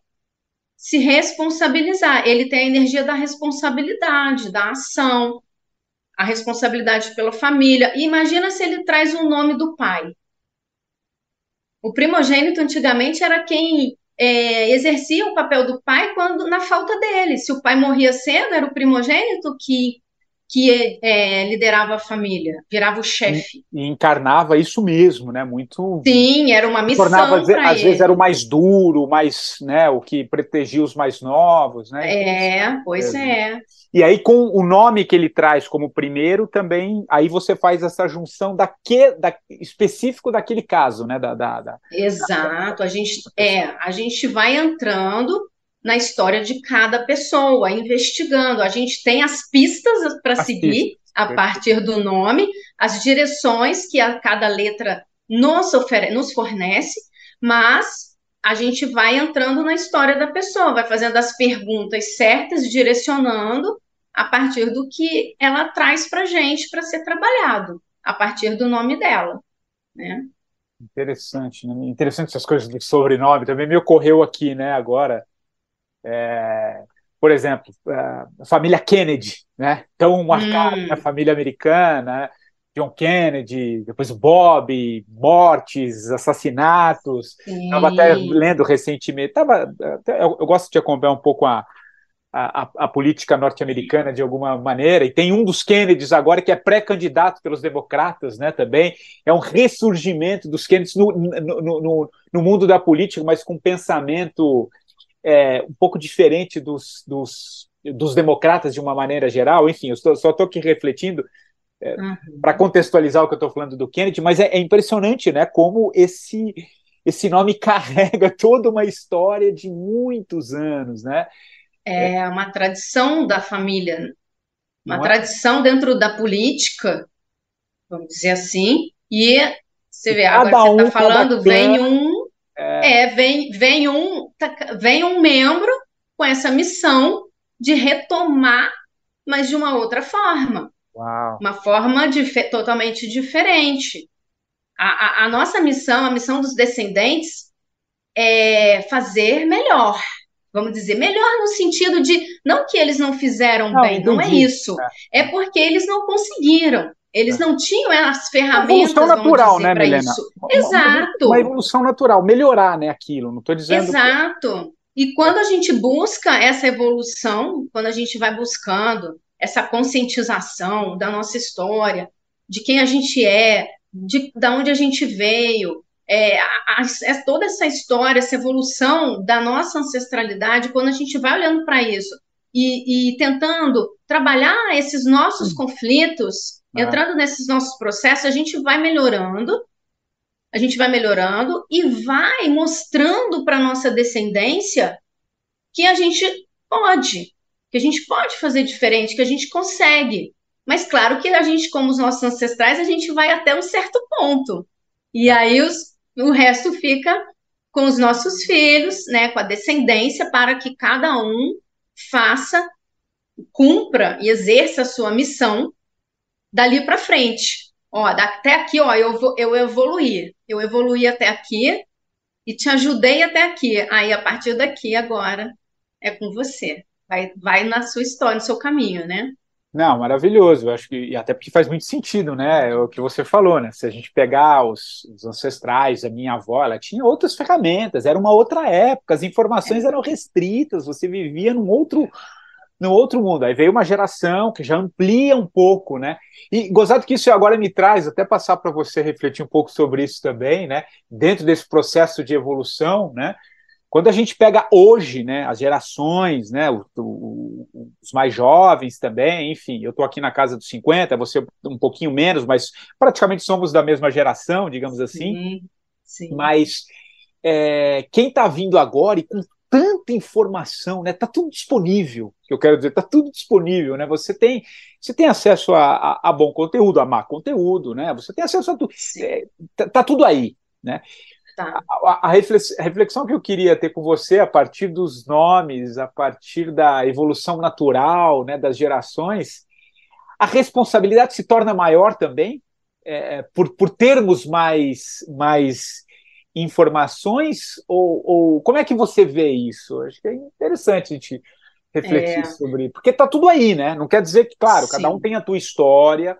se responsabilizar. Ele tem a energia da responsabilidade, da ação, a responsabilidade pela família. E imagina se ele traz o nome do pai. O primogênito antigamente era quem é, exercia o papel do pai quando na falta dele. Se o pai morria cedo, era o primogênito que que é, liderava a família, virava o chefe.
E, encarnava isso mesmo, né? Muito.
Sim, era uma missão. Tornava,
às, às vezes era o mais duro, mais, né? O que protegia os mais novos, né?
É, pois é.
E aí, com o nome que ele traz como primeiro, também aí você faz essa junção daque, da, específico daquele caso, né? Da, da, da
Exato. A gente é, a gente vai entrando na história de cada pessoa, investigando. A gente tem as pistas para seguir pistas. a partir do nome, as direções que a cada letra nos, ofere nos fornece, mas a gente vai entrando na história da pessoa, vai fazendo as perguntas certas, direcionando a partir do que ela traz para gente para ser trabalhado, a partir do nome dela, né?
Interessante, né? interessante essas coisas do sobrenome. Também me ocorreu aqui, né? Agora, é, por exemplo, a família Kennedy, né? Tão marcada hum. na família americana, John Kennedy, depois o Bob, mortes, assassinatos. Estava até lendo recentemente. Tava, eu, eu, gosto de acompanhar um pouco a, a, a política norte-americana de alguma maneira, e tem um dos Kennedys agora que é pré-candidato pelos democratas, né? Também é um ressurgimento dos Kennedys no, no, no, no mundo da política, mas com pensamento é, um pouco diferente dos, dos, dos, democratas de uma maneira geral. Enfim, eu só estou aqui refletindo é, uhum. para contextualizar o que eu estou falando do Kennedy, mas é, é, impressionante né, como esse, esse nome carrega toda uma história de muitos anos. Né?
É uma tradição da família, uma Não é? tradição é? dentro da política, vamos dizer assim, e você vê, agora você está um falando, vem um é, vem, vem, um, vem um membro com essa missão de retomar, mas de uma outra forma.
Uau.
Uma forma dif totalmente diferente. A, a, a, nossa missão, a missão dos descendentes, é fazer melhor. Vamos dizer, melhor no sentido de não que eles não fizeram não, bem, não é isso. É. é porque eles não conseguiram. Eles é. não tinham as ferramentas.
Uma evolução natural, né, Milena?
Isso. Exato.
Uma evolução natural, melhorar, né, aquilo. Não estou dizendo.
Exato. Que... E quando a gente busca essa evolução, quando a gente vai buscando essa conscientização da nossa história, de quem a gente é, de, de onde a gente veio, é, a, a, é toda essa história, essa evolução da nossa ancestralidade, quando a gente vai olhando para isso e, e, tentando trabalhar esses nossos hum. conflitos, é. entrando nesses nossos processos, a gente vai melhorando a gente vai melhorando e vai mostrando para nossa descendência que a gente pode, que a gente pode fazer diferente, que a gente consegue. Mas claro que a gente, como os nossos ancestrais, a gente vai até um certo ponto. E aí os, o resto fica com os nossos filhos, né, com a descendência, para que cada um faça, cumpra e exerça a sua missão dali para frente. Ó, até aqui, ó, eu, eu evoluí. Eu evoluí até aqui e te ajudei até aqui. Aí, a partir daqui, agora, é com você. Vai, vai na sua história, no seu caminho, né?
Não, maravilhoso. Eu acho que e até porque faz muito sentido, né? É o que você falou, né? Se a gente pegar os, os, ancestrais, a minha avó, ela tinha outras ferramentas, era uma outra época, as informações eram restritas, você vivia num outro num outro mundo. Aí veio uma geração que já amplia um pouco, né? E gozado que isso agora me traz, até passar para você refletir um pouco sobre isso também, né? Dentro desse processo de evolução, né? Quando a gente pega hoje, né, as gerações, né, o, o, os mais jovens também, enfim, eu estou aqui na casa dos 50, você um pouquinho menos, mas praticamente somos da mesma geração, digamos assim. Sim, sim. Mas é, quem está vindo agora e com tanta informação, né? Tá tudo disponível. Que eu quero dizer, tá tudo disponível, né? Você tem, você tem acesso a, a, a bom conteúdo, a má conteúdo, né? Você tem acesso a tudo. É, tá, tá, tudo aí, né? Tá. A, a, reflexão que eu queria ter com você a partir dos nomes, a partir da evolução natural, né? Das gerações, a responsabilidade se torna maior também é, por, por termos mais mais informações ou, ou, como é que você vê isso? Acho que é interessante a gente refletir é... sobre, porque está tudo aí, né? Não quer dizer que, claro, Sim. cada um tem a tua história,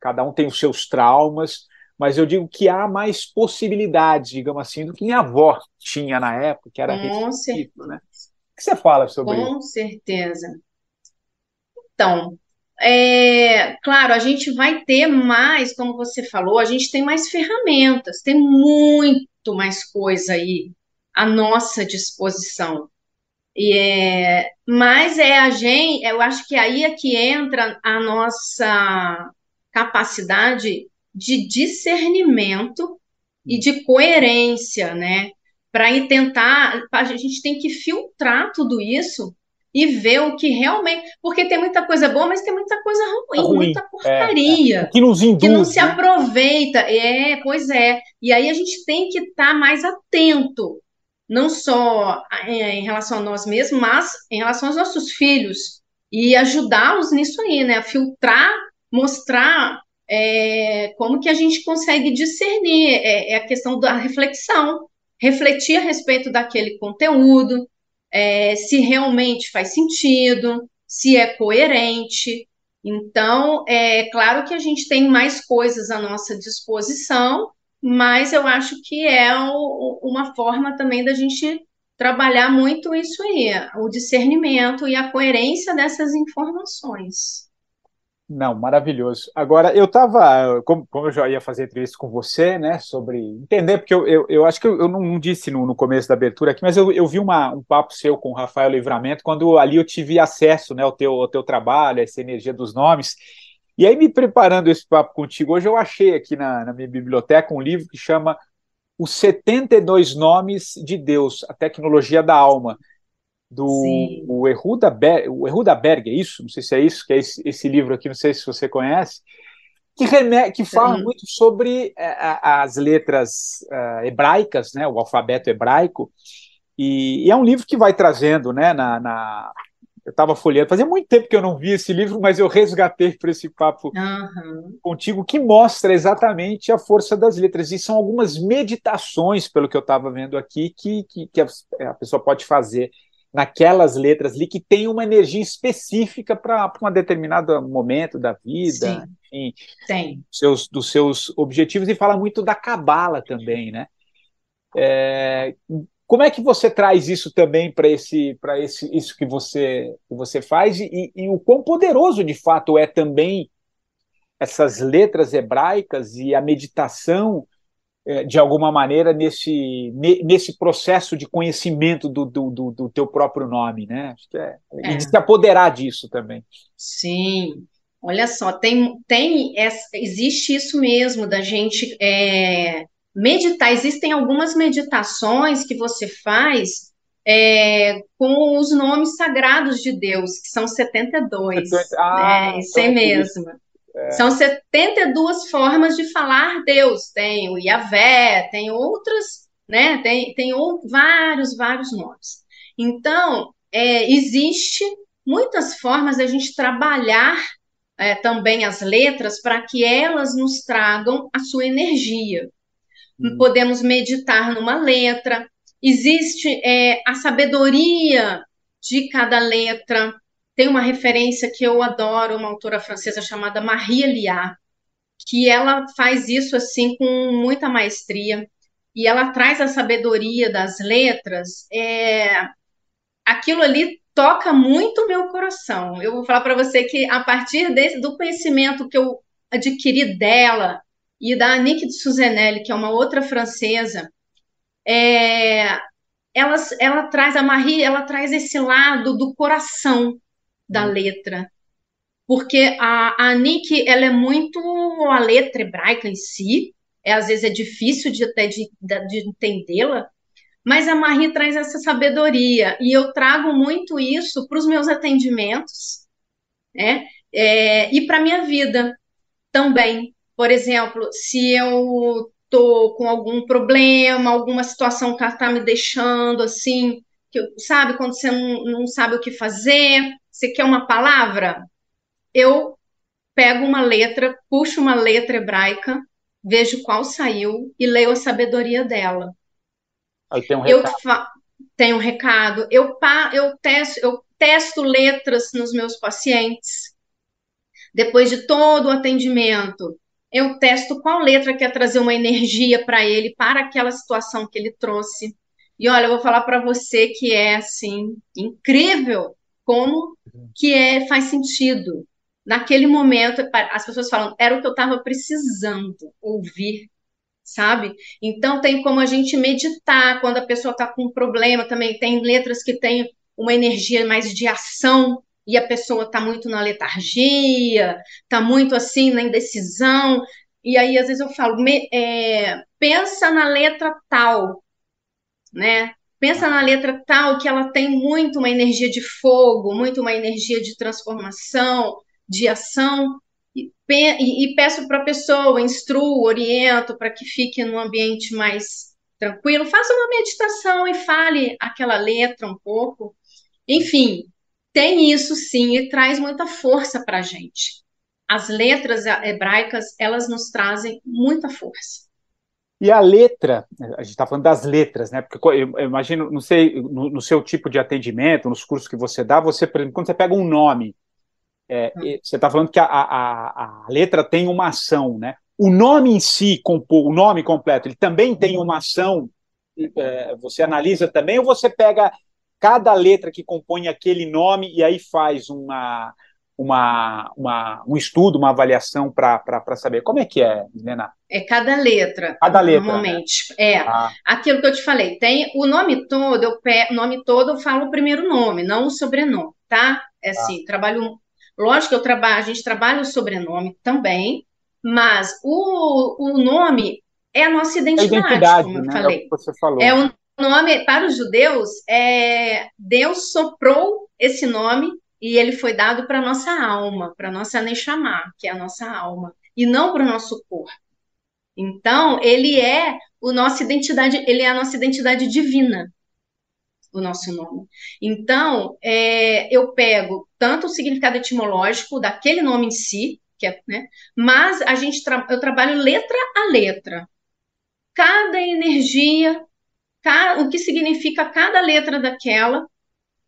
cada um tem os seus traumas, mas eu digo que há mais possibilidades, digamos assim, do que minha avó tinha na época, que era
Com certeza.
né? O que você fala sobre
Com
isso?
Com certeza. Então, é, claro, a gente vai ter mais, como você falou, a gente tem mais ferramentas, tem muito mais coisa aí à nossa disposição. E é, mas é a gente, eu acho que aí é que entra a nossa capacidade de discernimento e de coerência, né? Para tentar, a gente tem que filtrar tudo isso e ver o que realmente. Porque tem muita coisa boa, mas tem muita coisa ruim, ruim. muita porcaria. É, é.
Que nos induz,
Que não se
né?
aproveita. É, pois é. E aí a gente tem que estar tá mais atento, não só em relação a nós mesmos, mas em relação aos nossos filhos. E ajudá-los nisso aí, né? A filtrar, mostrar é, como que a gente consegue discernir. É, é a questão da reflexão. Refletir a respeito daquele conteúdo, é, se realmente faz sentido, se é coerente. Então, é claro que a gente tem mais coisas à nossa disposição, mas eu acho que é o, uma forma também da gente trabalhar muito isso aí, o discernimento e a coerência dessas informações.
Não, maravilhoso. Agora, eu estava, como, como, eu já ia fazer entrevista com você, né, sobre entender, porque eu, eu, eu acho que eu, eu não, disse no, no, começo da abertura aqui, mas eu, eu vi uma, um papo seu com o Rafael Livramento, quando ali eu tive acesso né, ao, teu, ao teu trabalho, essa energia dos nomes, e aí, me preparando esse papo contigo, hoje eu achei aqui na, na minha biblioteca um livro que chama Os 72 Nomes de Deus, a Tecnologia da Alma do o Erruda, Ber, o Erruda Berg, é isso? Não sei se é isso, que é esse, esse livro aqui, não sei se você conhece, que, reme, que fala uhum. muito sobre é, as letras uh, hebraicas, né, o alfabeto hebraico, e, e, é um livro que vai trazendo, né, na, na eu estava folheando, fazia muito tempo que eu não vi esse livro, mas eu resgatei para esse papo uhum. contigo, que mostra exatamente a força das letras. E são algumas meditações, pelo que eu estava vendo aqui, que, que, que a, a, pessoa pode fazer naquelas letras ali que tem uma energia específica para um determinado momento da vida,
Sim, enfim, tem.
Seus, dos seus objetivos, e fala muito da cabala também, né? É, como é que você traz isso também para esse, para esse, isso que você, que você faz e, e o quão poderoso de fato é também essas letras hebraicas e a meditação de alguma maneira nesse, nesse processo de conhecimento do, do, do, do teu próprio nome, né? Acho que é, é. E de se apoderar disso também.
Sim. Olha só, tem, tem existe isso mesmo da gente é, meditar. Existem algumas meditações que você faz é, com os nomes sagrados de Deus, que são 72. Ah, né? Isso é mesmo. É. São 72 formas de falar Deus. Tem o Yahvé, tem outras, né? Tem, tem vários, vários nomes. Então, é, existe muitas formas da gente trabalhar é, também as letras para que elas nos tragam a sua energia. Hum. Podemos meditar numa letra, existe é, a sabedoria de cada letra. Tem uma referência que eu adoro, uma autora francesa chamada Marie Liard, que ela faz isso assim com muita maestria e ela traz a sabedoria das letras. É, aquilo ali toca muito meu coração. Eu vou falar para você que a partir desse, do conhecimento que eu adquiri dela e da Annick de Suzanelli, que é uma outra francesa, é, ela, ela traz, a Marie, ela traz esse lado do coração da hum. letra. Porque a, a Nick, ela é muito a letra hebraica em si, é, às vezes é difícil de, até de, de entendê-la, mas a Marie traz essa sabedoria, e eu trago muito isso para os meus atendimentos, né? É, e para a minha vida também. Por exemplo, se eu tô com algum problema, alguma situação que está me deixando assim, que, sabe, quando você não, não sabe o que fazer, você quer uma palavra, eu pego uma letra, puxo uma letra hebraica, vejo qual saiu e leio a sabedoria dela.
Aí tem um recado. Eu.
Tem um recado. Eu, pa... eu, testo, eu testo letras nos meus pacientes. Depois de todo o atendimento, eu testo qual letra quer trazer uma energia para ele, para aquela situação que ele trouxe. E olha, eu vou falar para você que é assim incrível como que é faz sentido. Naquele momento, as pessoas falam, era o que eu estava precisando ouvir, sabe? Então tem como a gente meditar quando a pessoa está com um problema também. Tem letras que têm uma energia mais de ação, e a pessoa está muito na letargia, está muito assim na indecisão, e aí às vezes eu falo, me, é, pensa na letra tal, né? Pensa na letra tal que ela tem muito uma energia de fogo, muito uma energia de transformação, de ação, e, e, e peço para a pessoa, instruo, oriento para que fique num ambiente mais tranquilo, faça uma meditação e fale aquela letra um pouco. Enfim, tem isso sim e traz muita força para a gente. As letras hebraicas, elas nos trazem muita força.
E a letra, a gente está falando das letras, né? Porque eu, imagino, não sei, no, no, seu tipo de atendimento, nos cursos que você dá, você, por exemplo, quando você pega um nome, é, hum. você está falando que a, a, a, letra tem uma ação, né? O nome em si, o nome completo, ele também tem uma ação. É, você analisa também ou você pega cada letra que compõe aquele nome e aí faz uma, uma, uma um estudo, uma avaliação para saber. Como é que é, Helena?
É cada letra.
Cada letra.
Normalmente. Né? É. Ah. Aquilo que eu te falei. Tem o nome todo, eu pe... nome todo eu falo o primeiro nome, não o sobrenome, tá? É assim, ah. trabalho. Lógico que eu trabalho, a gente trabalha o sobrenome também, mas o, o nome é a nossa identidade, a identidade como eu né? falei. É o que
você falou.
É o nome, para os judeus, é, Deus soprou esse nome e ele foi dado para nossa alma, para nossa Neshama, que é a nossa alma, e não para o nosso corpo. Então, ele é o nossa identidade, ele é a nossa identidade divina, o nosso nome. Então, é, eu pego tanto o significado etimológico daquele nome em si, que é, né, mas a gente tra eu trabalho letra a letra. Cada energia o que significa cada letra daquela,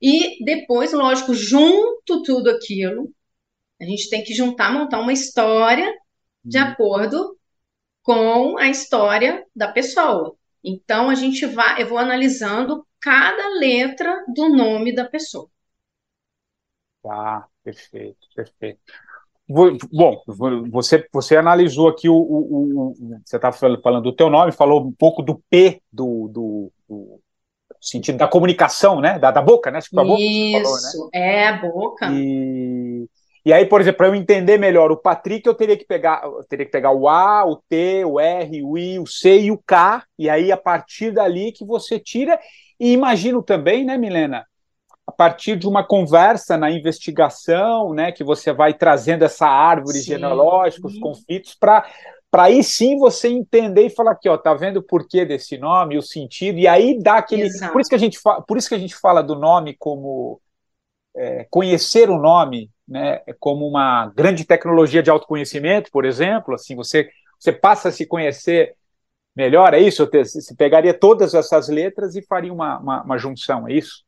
e depois, lógico, junto tudo aquilo, a gente tem que juntar, montar uma história de uhum. acordo com a história da pessoa. Então a gente vai, eu vou analisando cada letra do nome da pessoa.
Tá, perfeito, perfeito. Bom, você, você analisou aqui o, o, o você estava falando do teu nome, falou um pouco do P do, do, do sentido da comunicação, né? Da, da boca, né?
Tipo, a boca, Isso, falou, né? é a boca.
E, E aí, por exemplo, para eu entender melhor o Patrick, eu teria que pegar, eu teria que pegar o A, o T, o R, o I, o C e o K, e aí a partir dali que você tira. E imagino também, né, Milena, a partir de uma conversa na investigação, né, que você vai trazendo essa árvore sim. genealógica, os conflitos, para para aí sim você entender e falar aqui, ó, tá vendo o porquê desse nome, o sentido, e aí dá aquele. Exato. Por isso que a gente fala, por isso que a gente fala do nome como é, conhecer o nome, né, como uma grande tecnologia de autoconhecimento, por exemplo, assim, você você passa a se conhecer melhor, é isso? Você pegaria todas essas letras e faria uma, uma, uma junção, é isso?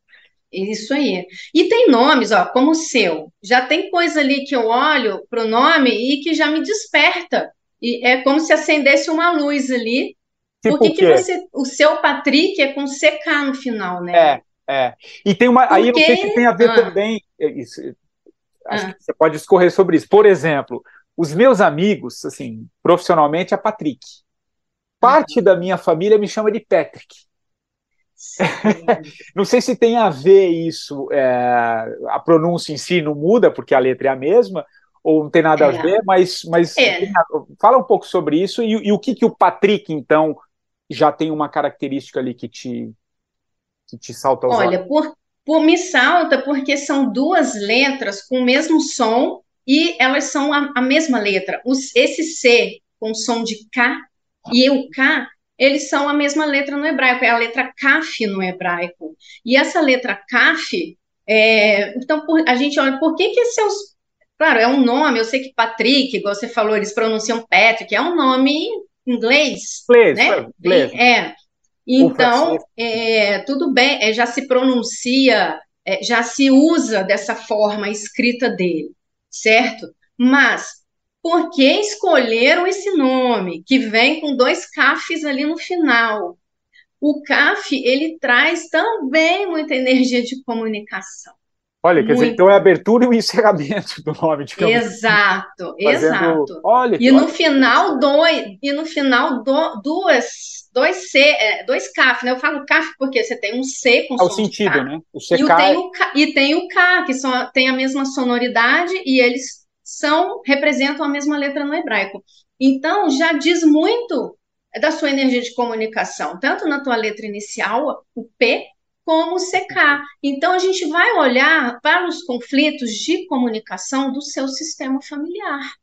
Isso aí. E tem nomes, ó, como o seu. Já tem coisa ali que eu olho para o nome e que já me desperta. E é como se acendesse uma luz ali. Tipo Por que, que você. O seu Patrick é com CK no final, né?
É, é. E tem uma. Porque... Aí eu não sei se tem a ver ah. também. É, isso, acho ah. que você pode escorrer sobre isso. Por exemplo, os meus amigos, assim, profissionalmente, é Patrick. Parte uhum. da minha família me chama de Patrick. não sei se tem a ver isso, é, a pronúncia em si não muda, porque a letra é a mesma, ou não tem nada é. a ver, mas, mas é. fala um pouco sobre isso e, e, o que, que o Patrick, então, já tem uma característica ali que te, que te salta aos
Olha, olhos. Por, por me salta porque são duas letras com o mesmo som e elas são a, a mesma letra. Os, esse C com som de K e o K eles são a mesma letra no hebraico, é a letra Kaf no hebraico. E essa letra Kaf, é, então por, a gente olha, por que que seus... Claro, é um nome, eu sei que Patrick, igual você falou, eles pronunciam Patrick, é um nome inglês, inglês né? Inglês. É. Então, é, tudo bem, é, já se pronuncia, é, já se usa dessa forma escrita dele, certo? Mas por que escolheram esse nome, que vem com dois CAFs ali no final? O CAF, ele traz também muita energia de comunicação.
Olha, quer Muito. dizer, então é abertura e o encerramento do nome,
assim. Exato, assim. exato. Olha, e, no final, dois, e no final, do, duas, dois C, é, dois CAF, né? Eu falo CAF porque você tem um C com é
o sentido, né?
O CK... e, tem o K, e tem o K, que são, tem a mesma sonoridade e eles são representam a mesma letra no hebraico. Então, já diz muito da sua energia de comunicação, tanto na tua letra inicial, o P, como CK. Então, a gente vai olhar para os conflitos de comunicação do seu sistema familiar.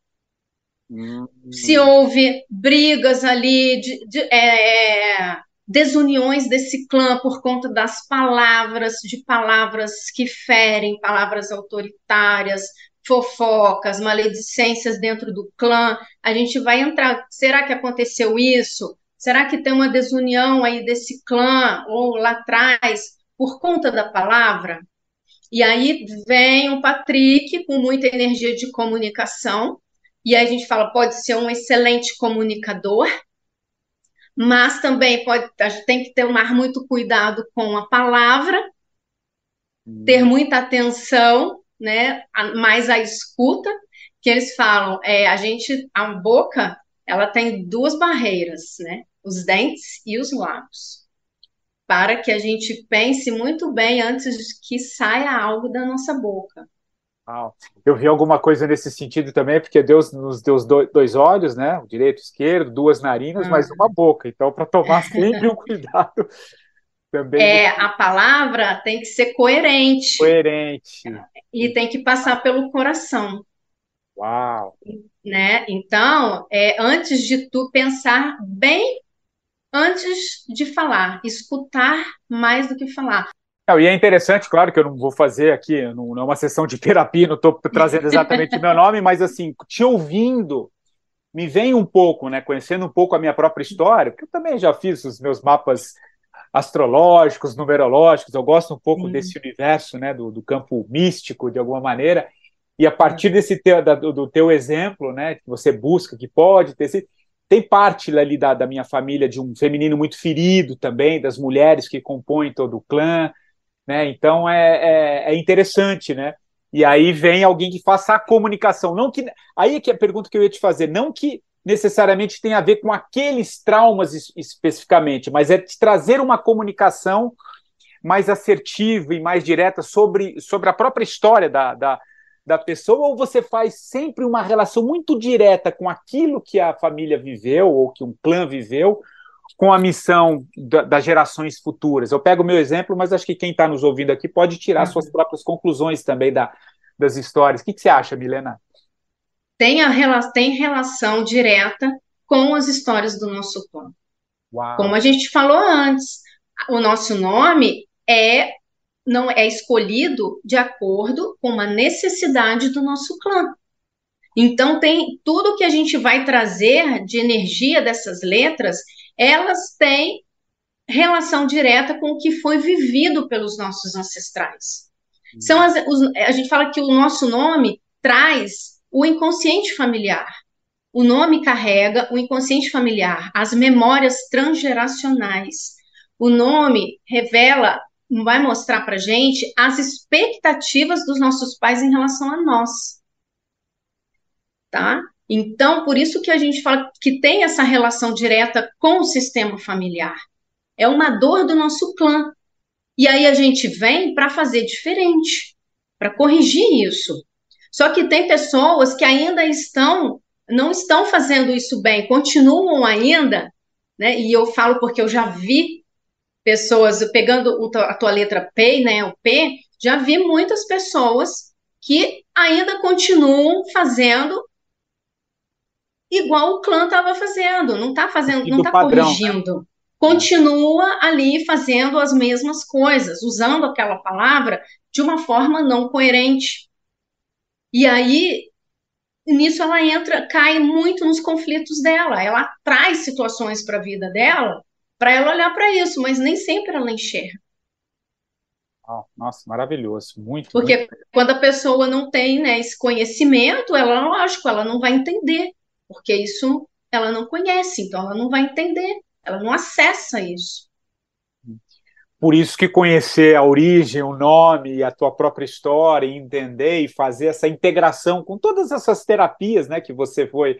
Hum. Se houve brigas ali, de, de, é, desuniões desse clã por conta das palavras, de palavras que ferem, palavras autoritárias, fofocas, maledicências dentro do clã. A gente vai entrar. Será que aconteceu isso? Será que tem uma desunião aí desse clã ou lá atrás por conta da palavra? E aí vem o Patrick com muita energia de comunicação. E aí a gente fala, pode ser um excelente comunicador, mas também pode, a gente tem que tomar muito cuidado com a palavra, ter hum. muita atenção né, mais a escuta, que eles falam, é, a gente, a boca, ela tem duas barreiras, né, os dentes e os lábios, para que a gente pense muito bem antes que saia algo da nossa boca.
Eu vi alguma coisa nesse sentido também, porque Deus nos deu dois olhos, né? O direito e o esquerdo, duas narinas, mas uma boca. Então, para tomar sempre um cuidado
também. É, a palavra tem que ser coerente.
Coerente.
E tem que passar pelo coração.
Uau!
Né? Então, é, antes de tu pensar bem antes de falar, escutar mais do que falar.
Não, e é interessante, claro que eu não vou fazer aqui, não, não é uma sessão de terapia, não estou trazendo exatamente o meu nome, mas assim, te ouvindo, me vem um pouco, né, conhecendo um pouco a minha própria história, porque eu também já fiz os meus mapas astrológicos, numerológicos, eu gosto um pouco Sim. desse universo, né, do, do, campo místico, de alguma maneira, e a partir desse teu, da, do, teu exemplo, né, que você busca, que pode ter tem parte ali da, da minha família de um feminino muito ferido também, das mulheres que compõem todo o clã, né, então é, é, é interessante, né, e aí vem alguém que faça a comunicação, não que, aí é que é a pergunta que eu ia te fazer, não que necessariamente tem a ver com aqueles traumas especificamente, mas é trazer uma comunicação mais assertiva e mais direta sobre, sobre a própria história da, da, da pessoa ou você faz sempre uma relação muito direta com aquilo que a família viveu ou que um clã viveu com a missão da, das gerações futuras? Eu pego o meu exemplo, mas acho que quem está nos ouvindo aqui pode tirar uhum. suas próprias conclusões também da, das histórias. O que, que você acha, Milena?
Tem, a, tem relação direta com as histórias do nosso clã. Uau. Como a gente falou antes, o nosso nome é não é escolhido de acordo com uma necessidade do nosso clã. Então tem tudo que a gente vai trazer de energia dessas letras, elas têm relação direta com o que foi vivido pelos nossos ancestrais. São as, os, a gente fala que o nosso nome traz o inconsciente familiar. O nome carrega o inconsciente familiar, as memórias transgeracionais. O nome revela vai mostrar para gente as expectativas dos nossos pais em relação a nós, tá? Então, por isso que a gente fala que tem essa relação direta com o sistema familiar. É uma dor do nosso clã. E aí a gente vem para fazer diferente, para corrigir isso. Só que tem pessoas que ainda estão, não estão fazendo isso bem, continuam ainda, né? E eu falo porque eu já vi pessoas, pegando a tua letra P, né, o P, já vi muitas pessoas que ainda continuam fazendo igual o clã estava fazendo, não está fazendo, não está corrigindo. Continua ali fazendo as mesmas coisas, usando aquela palavra de uma forma não coerente. E aí, nisso ela entra, cai muito nos conflitos dela, ela traz situações para a vida dela para ela olhar para isso, mas nem sempre ela enxerga.
Oh, nossa, maravilhoso, muito.
Porque
muito...
quando a pessoa não tem né, esse conhecimento, ela, lógico, ela não vai entender, porque isso ela não conhece, então ela não vai entender, ela não acessa isso.
Por isso que conhecer a origem, o nome e a tua própria história, e entender e fazer essa integração com todas essas terapias, né, que você foi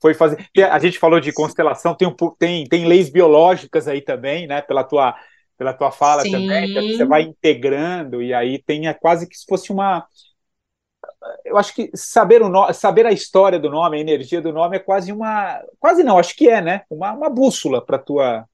foi fazer. A gente falou de constelação, tem, um, tem, tem leis biológicas aí também, né? Pela tua, pela tua fala Sim. também, que você vai integrando, e aí tem é quase que se fosse uma. Eu acho que saber, o no... saber a história do nome, a energia do nome é quase uma. Quase não, acho que é, né? Uma, uma bússola para tua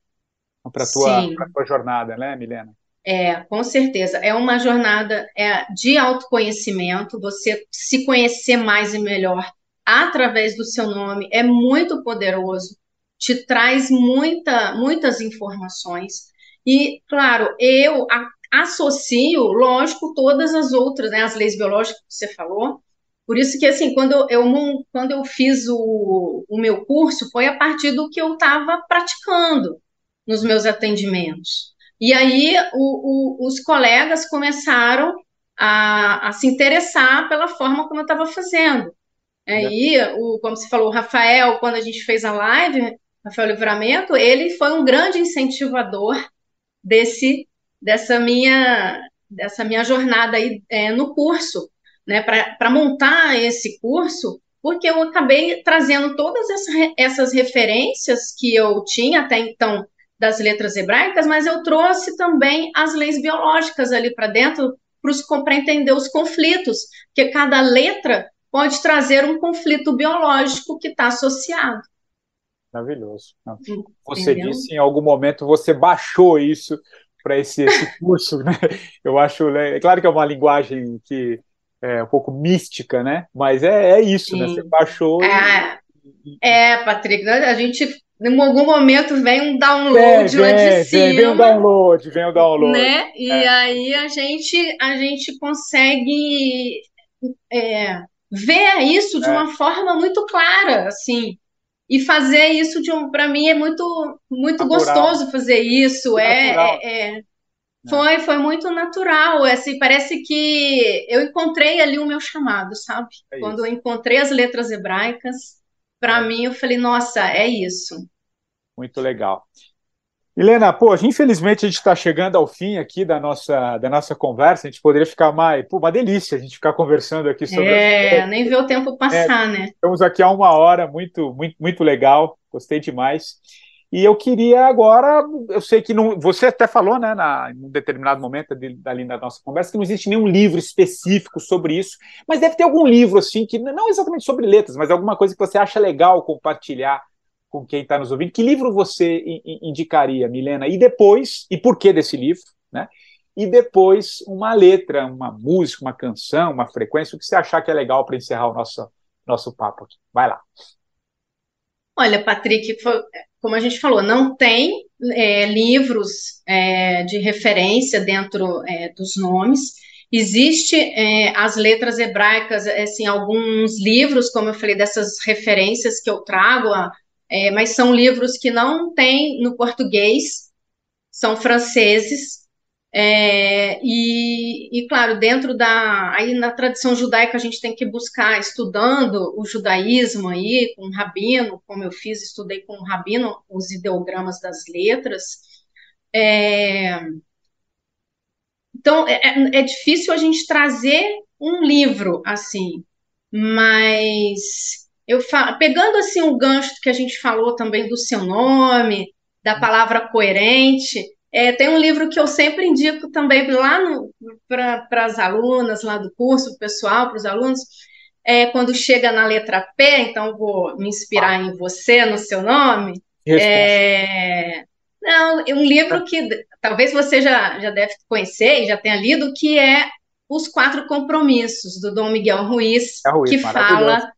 para tua, tua jornada, né, Milena?
É, com certeza. É uma jornada é, de autoconhecimento, você se conhecer mais e melhor através do seu nome é muito poderoso, te traz muita, muitas informações. E, claro, eu associo, lógico, todas as outras, né, as leis biológicas que você falou. Por isso que, assim, quando eu, quando eu fiz o, o meu curso, foi a partir do que eu estava praticando nos meus atendimentos. E aí o, o, os colegas começaram a, a, se interessar pela forma como eu estava fazendo. Aí, o, como você falou, o Rafael, quando a gente fez a live, Rafael Livramento, ele foi um grande incentivador desse, dessa minha, dessa minha jornada aí é, no curso, né, para montar esse curso, porque eu acabei trazendo todas essas referências que eu tinha até então das letras hebraicas, mas eu trouxe também as leis biológicas ali para dentro para entender os conflitos, porque cada letra pode trazer um conflito biológico que está associado.
Maravilhoso. Você Entendeu? disse em algum momento, você baixou isso para esse, esse, curso, né? Eu acho, né? é claro que é uma linguagem que é um pouco mística, né? Mas é, é isso, né? Sim. né? Você baixou.
É, e... é, Patrick, a gente em algum momento vem um download lá de cima.
Vem, vem um download, vem um download.
Né? E é. aí a gente, a gente consegue é, ver isso de é. uma forma muito clara, assim, e fazer isso de um, para mim é muito, muito gostoso fazer isso, é, é, é, foi, foi muito natural, assim, parece que eu encontrei ali o meu chamado, sabe? É Quando eu encontrei as letras hebraicas, para é. mim eu falei, nossa, é isso.
Muito legal. Helena, pô, infelizmente a gente está chegando ao fim aqui da nossa, da nossa conversa. A gente poderia ficar mais. Pô, uma delícia a gente ficar conversando aqui sobre.
É, as... nem ver o tempo passar, é, né?
Estamos aqui há uma hora, muito, muito, muito legal. Gostei demais. E eu queria agora, eu sei que não, você até falou, né, na, em um determinado momento ali, ali na nossa conversa, que não existe nenhum livro específico sobre isso, mas deve ter algum livro, assim, que não exatamente sobre letras, mas alguma coisa que você acha legal compartilhar com quem está nos ouvindo. Que livro você indicaria, Milena? E depois, e por que desse livro, né? E depois uma letra, uma música, uma canção, uma frequência, o que você achar que é legal para encerrar o nosso, nosso papo aqui. Vai lá.
Olha, Patrick, como a gente falou, não tem é, livros é, de referência dentro é, dos nomes. Existe é, as letras hebraicas, assim, alguns livros, como eu falei, dessas referências que eu trago, é, mas são livros que não tem no português, são franceses, é, e, e, claro, dentro da. Aí na tradição judaica a gente tem que buscar, estudando o judaísmo aí, com o rabino, como eu fiz, estudei com o rabino os ideogramas das letras. É, então, é, é, é difícil a gente trazer um livro assim, mas eu falo, pegando assim o gancho que a gente falou também do seu nome, da palavra coerente, é, tem um livro que eu sempre indico também lá para as alunas lá do curso, para o pessoal, para os alunos, é, quando chega na letra P, então vou me inspirar em você, no seu nome. É, não, é um livro que talvez você já, já deve conhecer e já tenha lido, que é Os Quatro Compromissos, do Dom Miguel Ruiz, é Ruiz que fala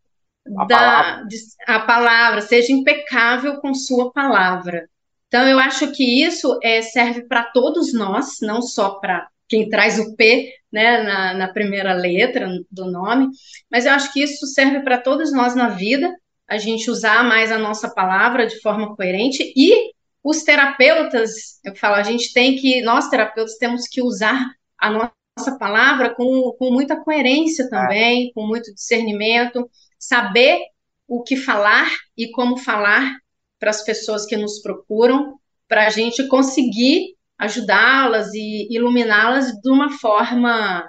a da palavra. A palavra, seja impecável com sua palavra. Então, eu acho que isso é, serve para todos nós, não só para quem traz o P né, na, na, primeira letra do nome, mas eu acho que isso serve para todos nós na vida, a gente usar mais a nossa palavra de forma coerente e os terapeutas, eu falo, a gente tem que, nós terapeutas temos que usar a nossa palavra com, com muita coerência também, com muito discernimento, saber o que falar e como falar para as pessoas que nos procuram, para a gente conseguir ajudá-las e iluminá-las de uma forma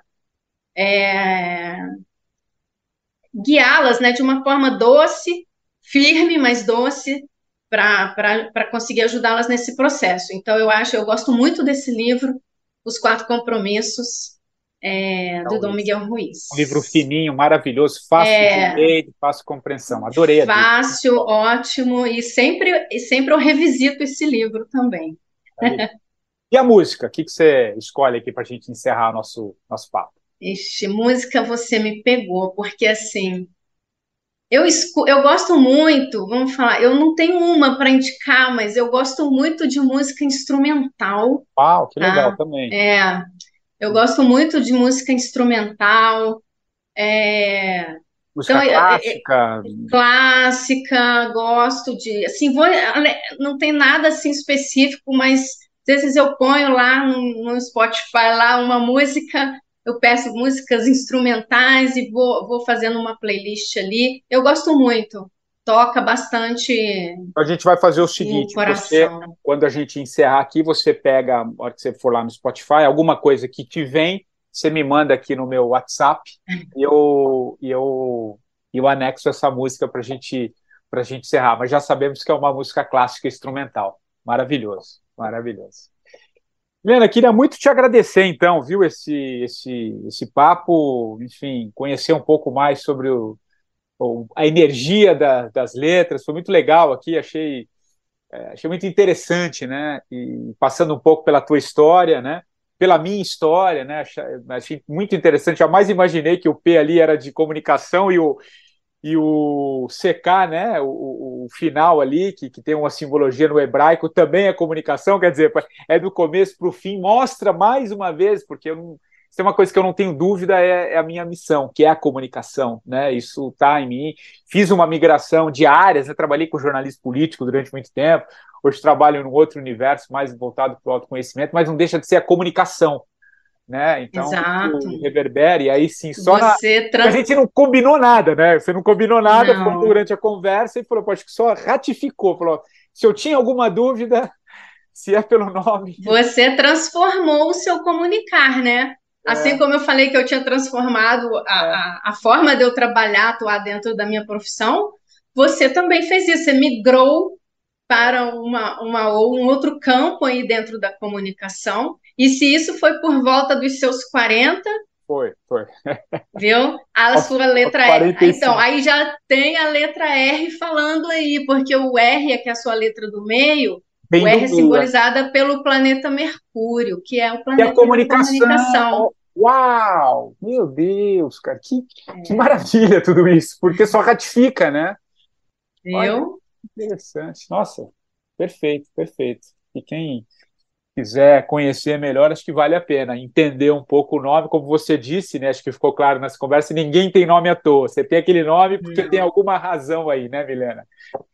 é, guiá-las, né, de uma forma doce, firme, mas doce, para conseguir ajudá-las nesse processo. Então, eu acho, eu gosto muito desse livro, Os Quatro Compromissos, é, do Dom Miguel Ruiz.
Um livro fininho, maravilhoso, fácil é, de ler, fácil compreensão. Adorei.
Fácil, ótimo, e sempre, e sempre eu revisito esse livro também.
E a música? O que, que você escolhe aqui para a gente encerrar nosso, nosso papo?
Ixi, música você me pegou, porque assim, eu, eu gosto muito, vamos falar, eu não tenho uma para indicar, mas eu gosto muito de música instrumental.
Uau, que legal tá? também.
É, eu gosto muito de música instrumental. É...
Música então, clássica.
É, é, clássica, gosto de. Assim, vou, não tem nada assim específico, mas às vezes eu ponho lá no, no Spotify lá uma música, eu peço músicas instrumentais e vou, vou fazendo uma playlist ali. Eu gosto muito toca bastante.
A gente vai fazer o seguinte: você, quando a gente encerrar aqui, você pega, na hora que você for lá no Spotify, alguma coisa que te vem, você me manda aqui no meu WhatsApp e eu, eu, eu anexo essa música para gente, a gente encerrar. Mas já sabemos que é uma música clássica instrumental. Maravilhoso, maravilhoso. Helena, queria muito te agradecer, então, viu, esse, esse, esse papo, enfim, conhecer um pouco mais sobre o, a energia da, das letras, foi muito legal aqui, achei, é, achei muito interessante, né? E passando um pouco pela tua história, né? Pela minha história, né? Achei, achei muito interessante. Jamais imaginei que o P ali era de comunicação e o, e o CK, né? O, o final ali, que, que tem uma simbologia no hebraico, também é comunicação, quer dizer, é do começo para o fim, mostra mais uma vez, porque eu não tem uma coisa que eu não tenho dúvida é, é, a minha missão, que é a comunicação, né? Isso está em mim. Fiz uma migração de áreas, né? trabalhei com jornalismo político durante muito tempo. Hoje trabalho em um outro universo mais voltado para o autoconhecimento, mas não deixa de ser a comunicação, né? Então,
Exato.
reverbera, e aí sim, só na... trans... a gente não combinou nada, né? Você não combinou nada não. durante a conversa e falou, acho que só ratificou, falou, se eu tinha alguma dúvida, se é pelo nome.
Você transformou o seu comunicar, né? Assim é. como eu falei que eu tinha transformado a, é. a, a, forma de eu trabalhar, atuar dentro da minha profissão, você também fez isso, você migrou para uma, uma ou um outro campo aí dentro da comunicação. E se isso foi por volta dos seus 40,
Foi, foi.
viu? A sua letra R.
45.
Então, aí já tem a letra R falando aí, porque o R é que é a sua letra do meio,
Bem
o R é simbolizada pelo planeta Mercúrio, que é o
E
planeta
a comunicação.
da comunicação.
Uau! Meu Deus, cara, que,
É.
que maravilha tudo isso, porque só ratifica, né?
Viu?
Interessante. Nossa, perfeito, perfeito. E quem quiser conhecer melhor, acho que vale a pena entender um pouco o nome, como você disse, né? Acho que ficou claro nessa conversa, ninguém tem nome à toa. Você tem aquele nome porque
Não.
tem alguma razão aí, né, Milena?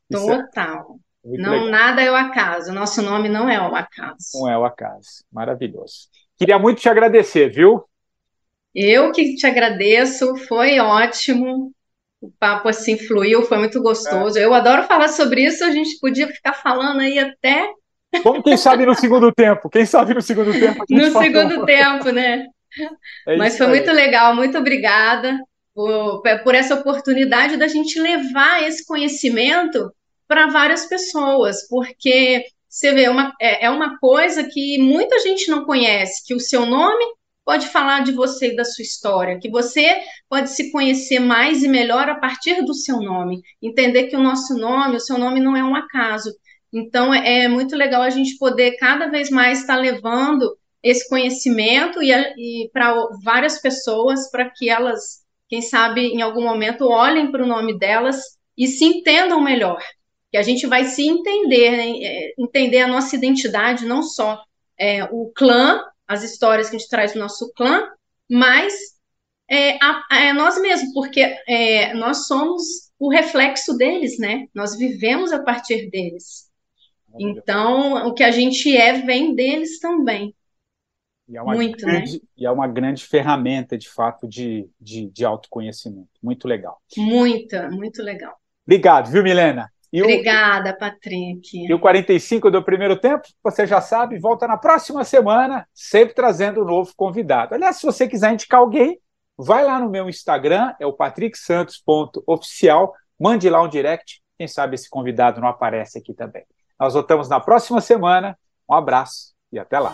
Isso é
Total.
muito
Não,
legal.
nada é o acaso. Nosso nome não é o acaso.
Não é o acaso. Maravilhoso. Queria muito te agradecer, viu?
Eu que te agradeço, foi ótimo. O papo assim fluiu, foi muito gostoso. Eu adoro falar sobre isso, a gente podia ficar falando aí até
Vamos, quem sabe, no segundo tempo. Quem sabe no segundo tempo
no
fala-
segundo tempo, né?
É
Mas foi
aí.
muito legal, muito obrigada por, por essa oportunidade da gente levar esse conhecimento para várias pessoas, porque você vê, uma, é, é uma coisa que muita gente não conhece, que o seu nome pode falar de você e da sua história, que você pode se conhecer mais e melhor a partir do seu nome, entender que o nosso nome, o seu nome não é um acaso. Então, é, é muito legal a gente poder cada vez mais estar levando esse conhecimento e, e para várias pessoas, para que elas, quem sabe, em algum momento olhem para o nome delas e se entendam melhor. Que a gente vai se entender, né? Entender a nossa identidade, não só é, o clã, as histórias que a gente traz do nosso clã, mas é, a- é nós mesmos, porque é, nós somos o reflexo deles, né? Nós vivemos a partir deles. Então, o que a gente é vem deles também.
E é uma
Muito, né?
grande, e é uma grande ferramenta, de fato, de, de, de autoconhecimento. Muito legal.
Muita, muito legal.
Obrigado, viu, Milena? E o,
Obrigada, Patrick.
e o 45 do primeiro tempo, você já sabe, volta na próxima semana, sempre trazendo um novo convidado. Aliás, se você quiser indicar alguém, vai lá no meu Instagram, é o patricksantos.oficial, mande lá um direct, quem sabe esse convidado não aparece aqui também. Nós voltamos na próxima semana. Um abraço e até lá.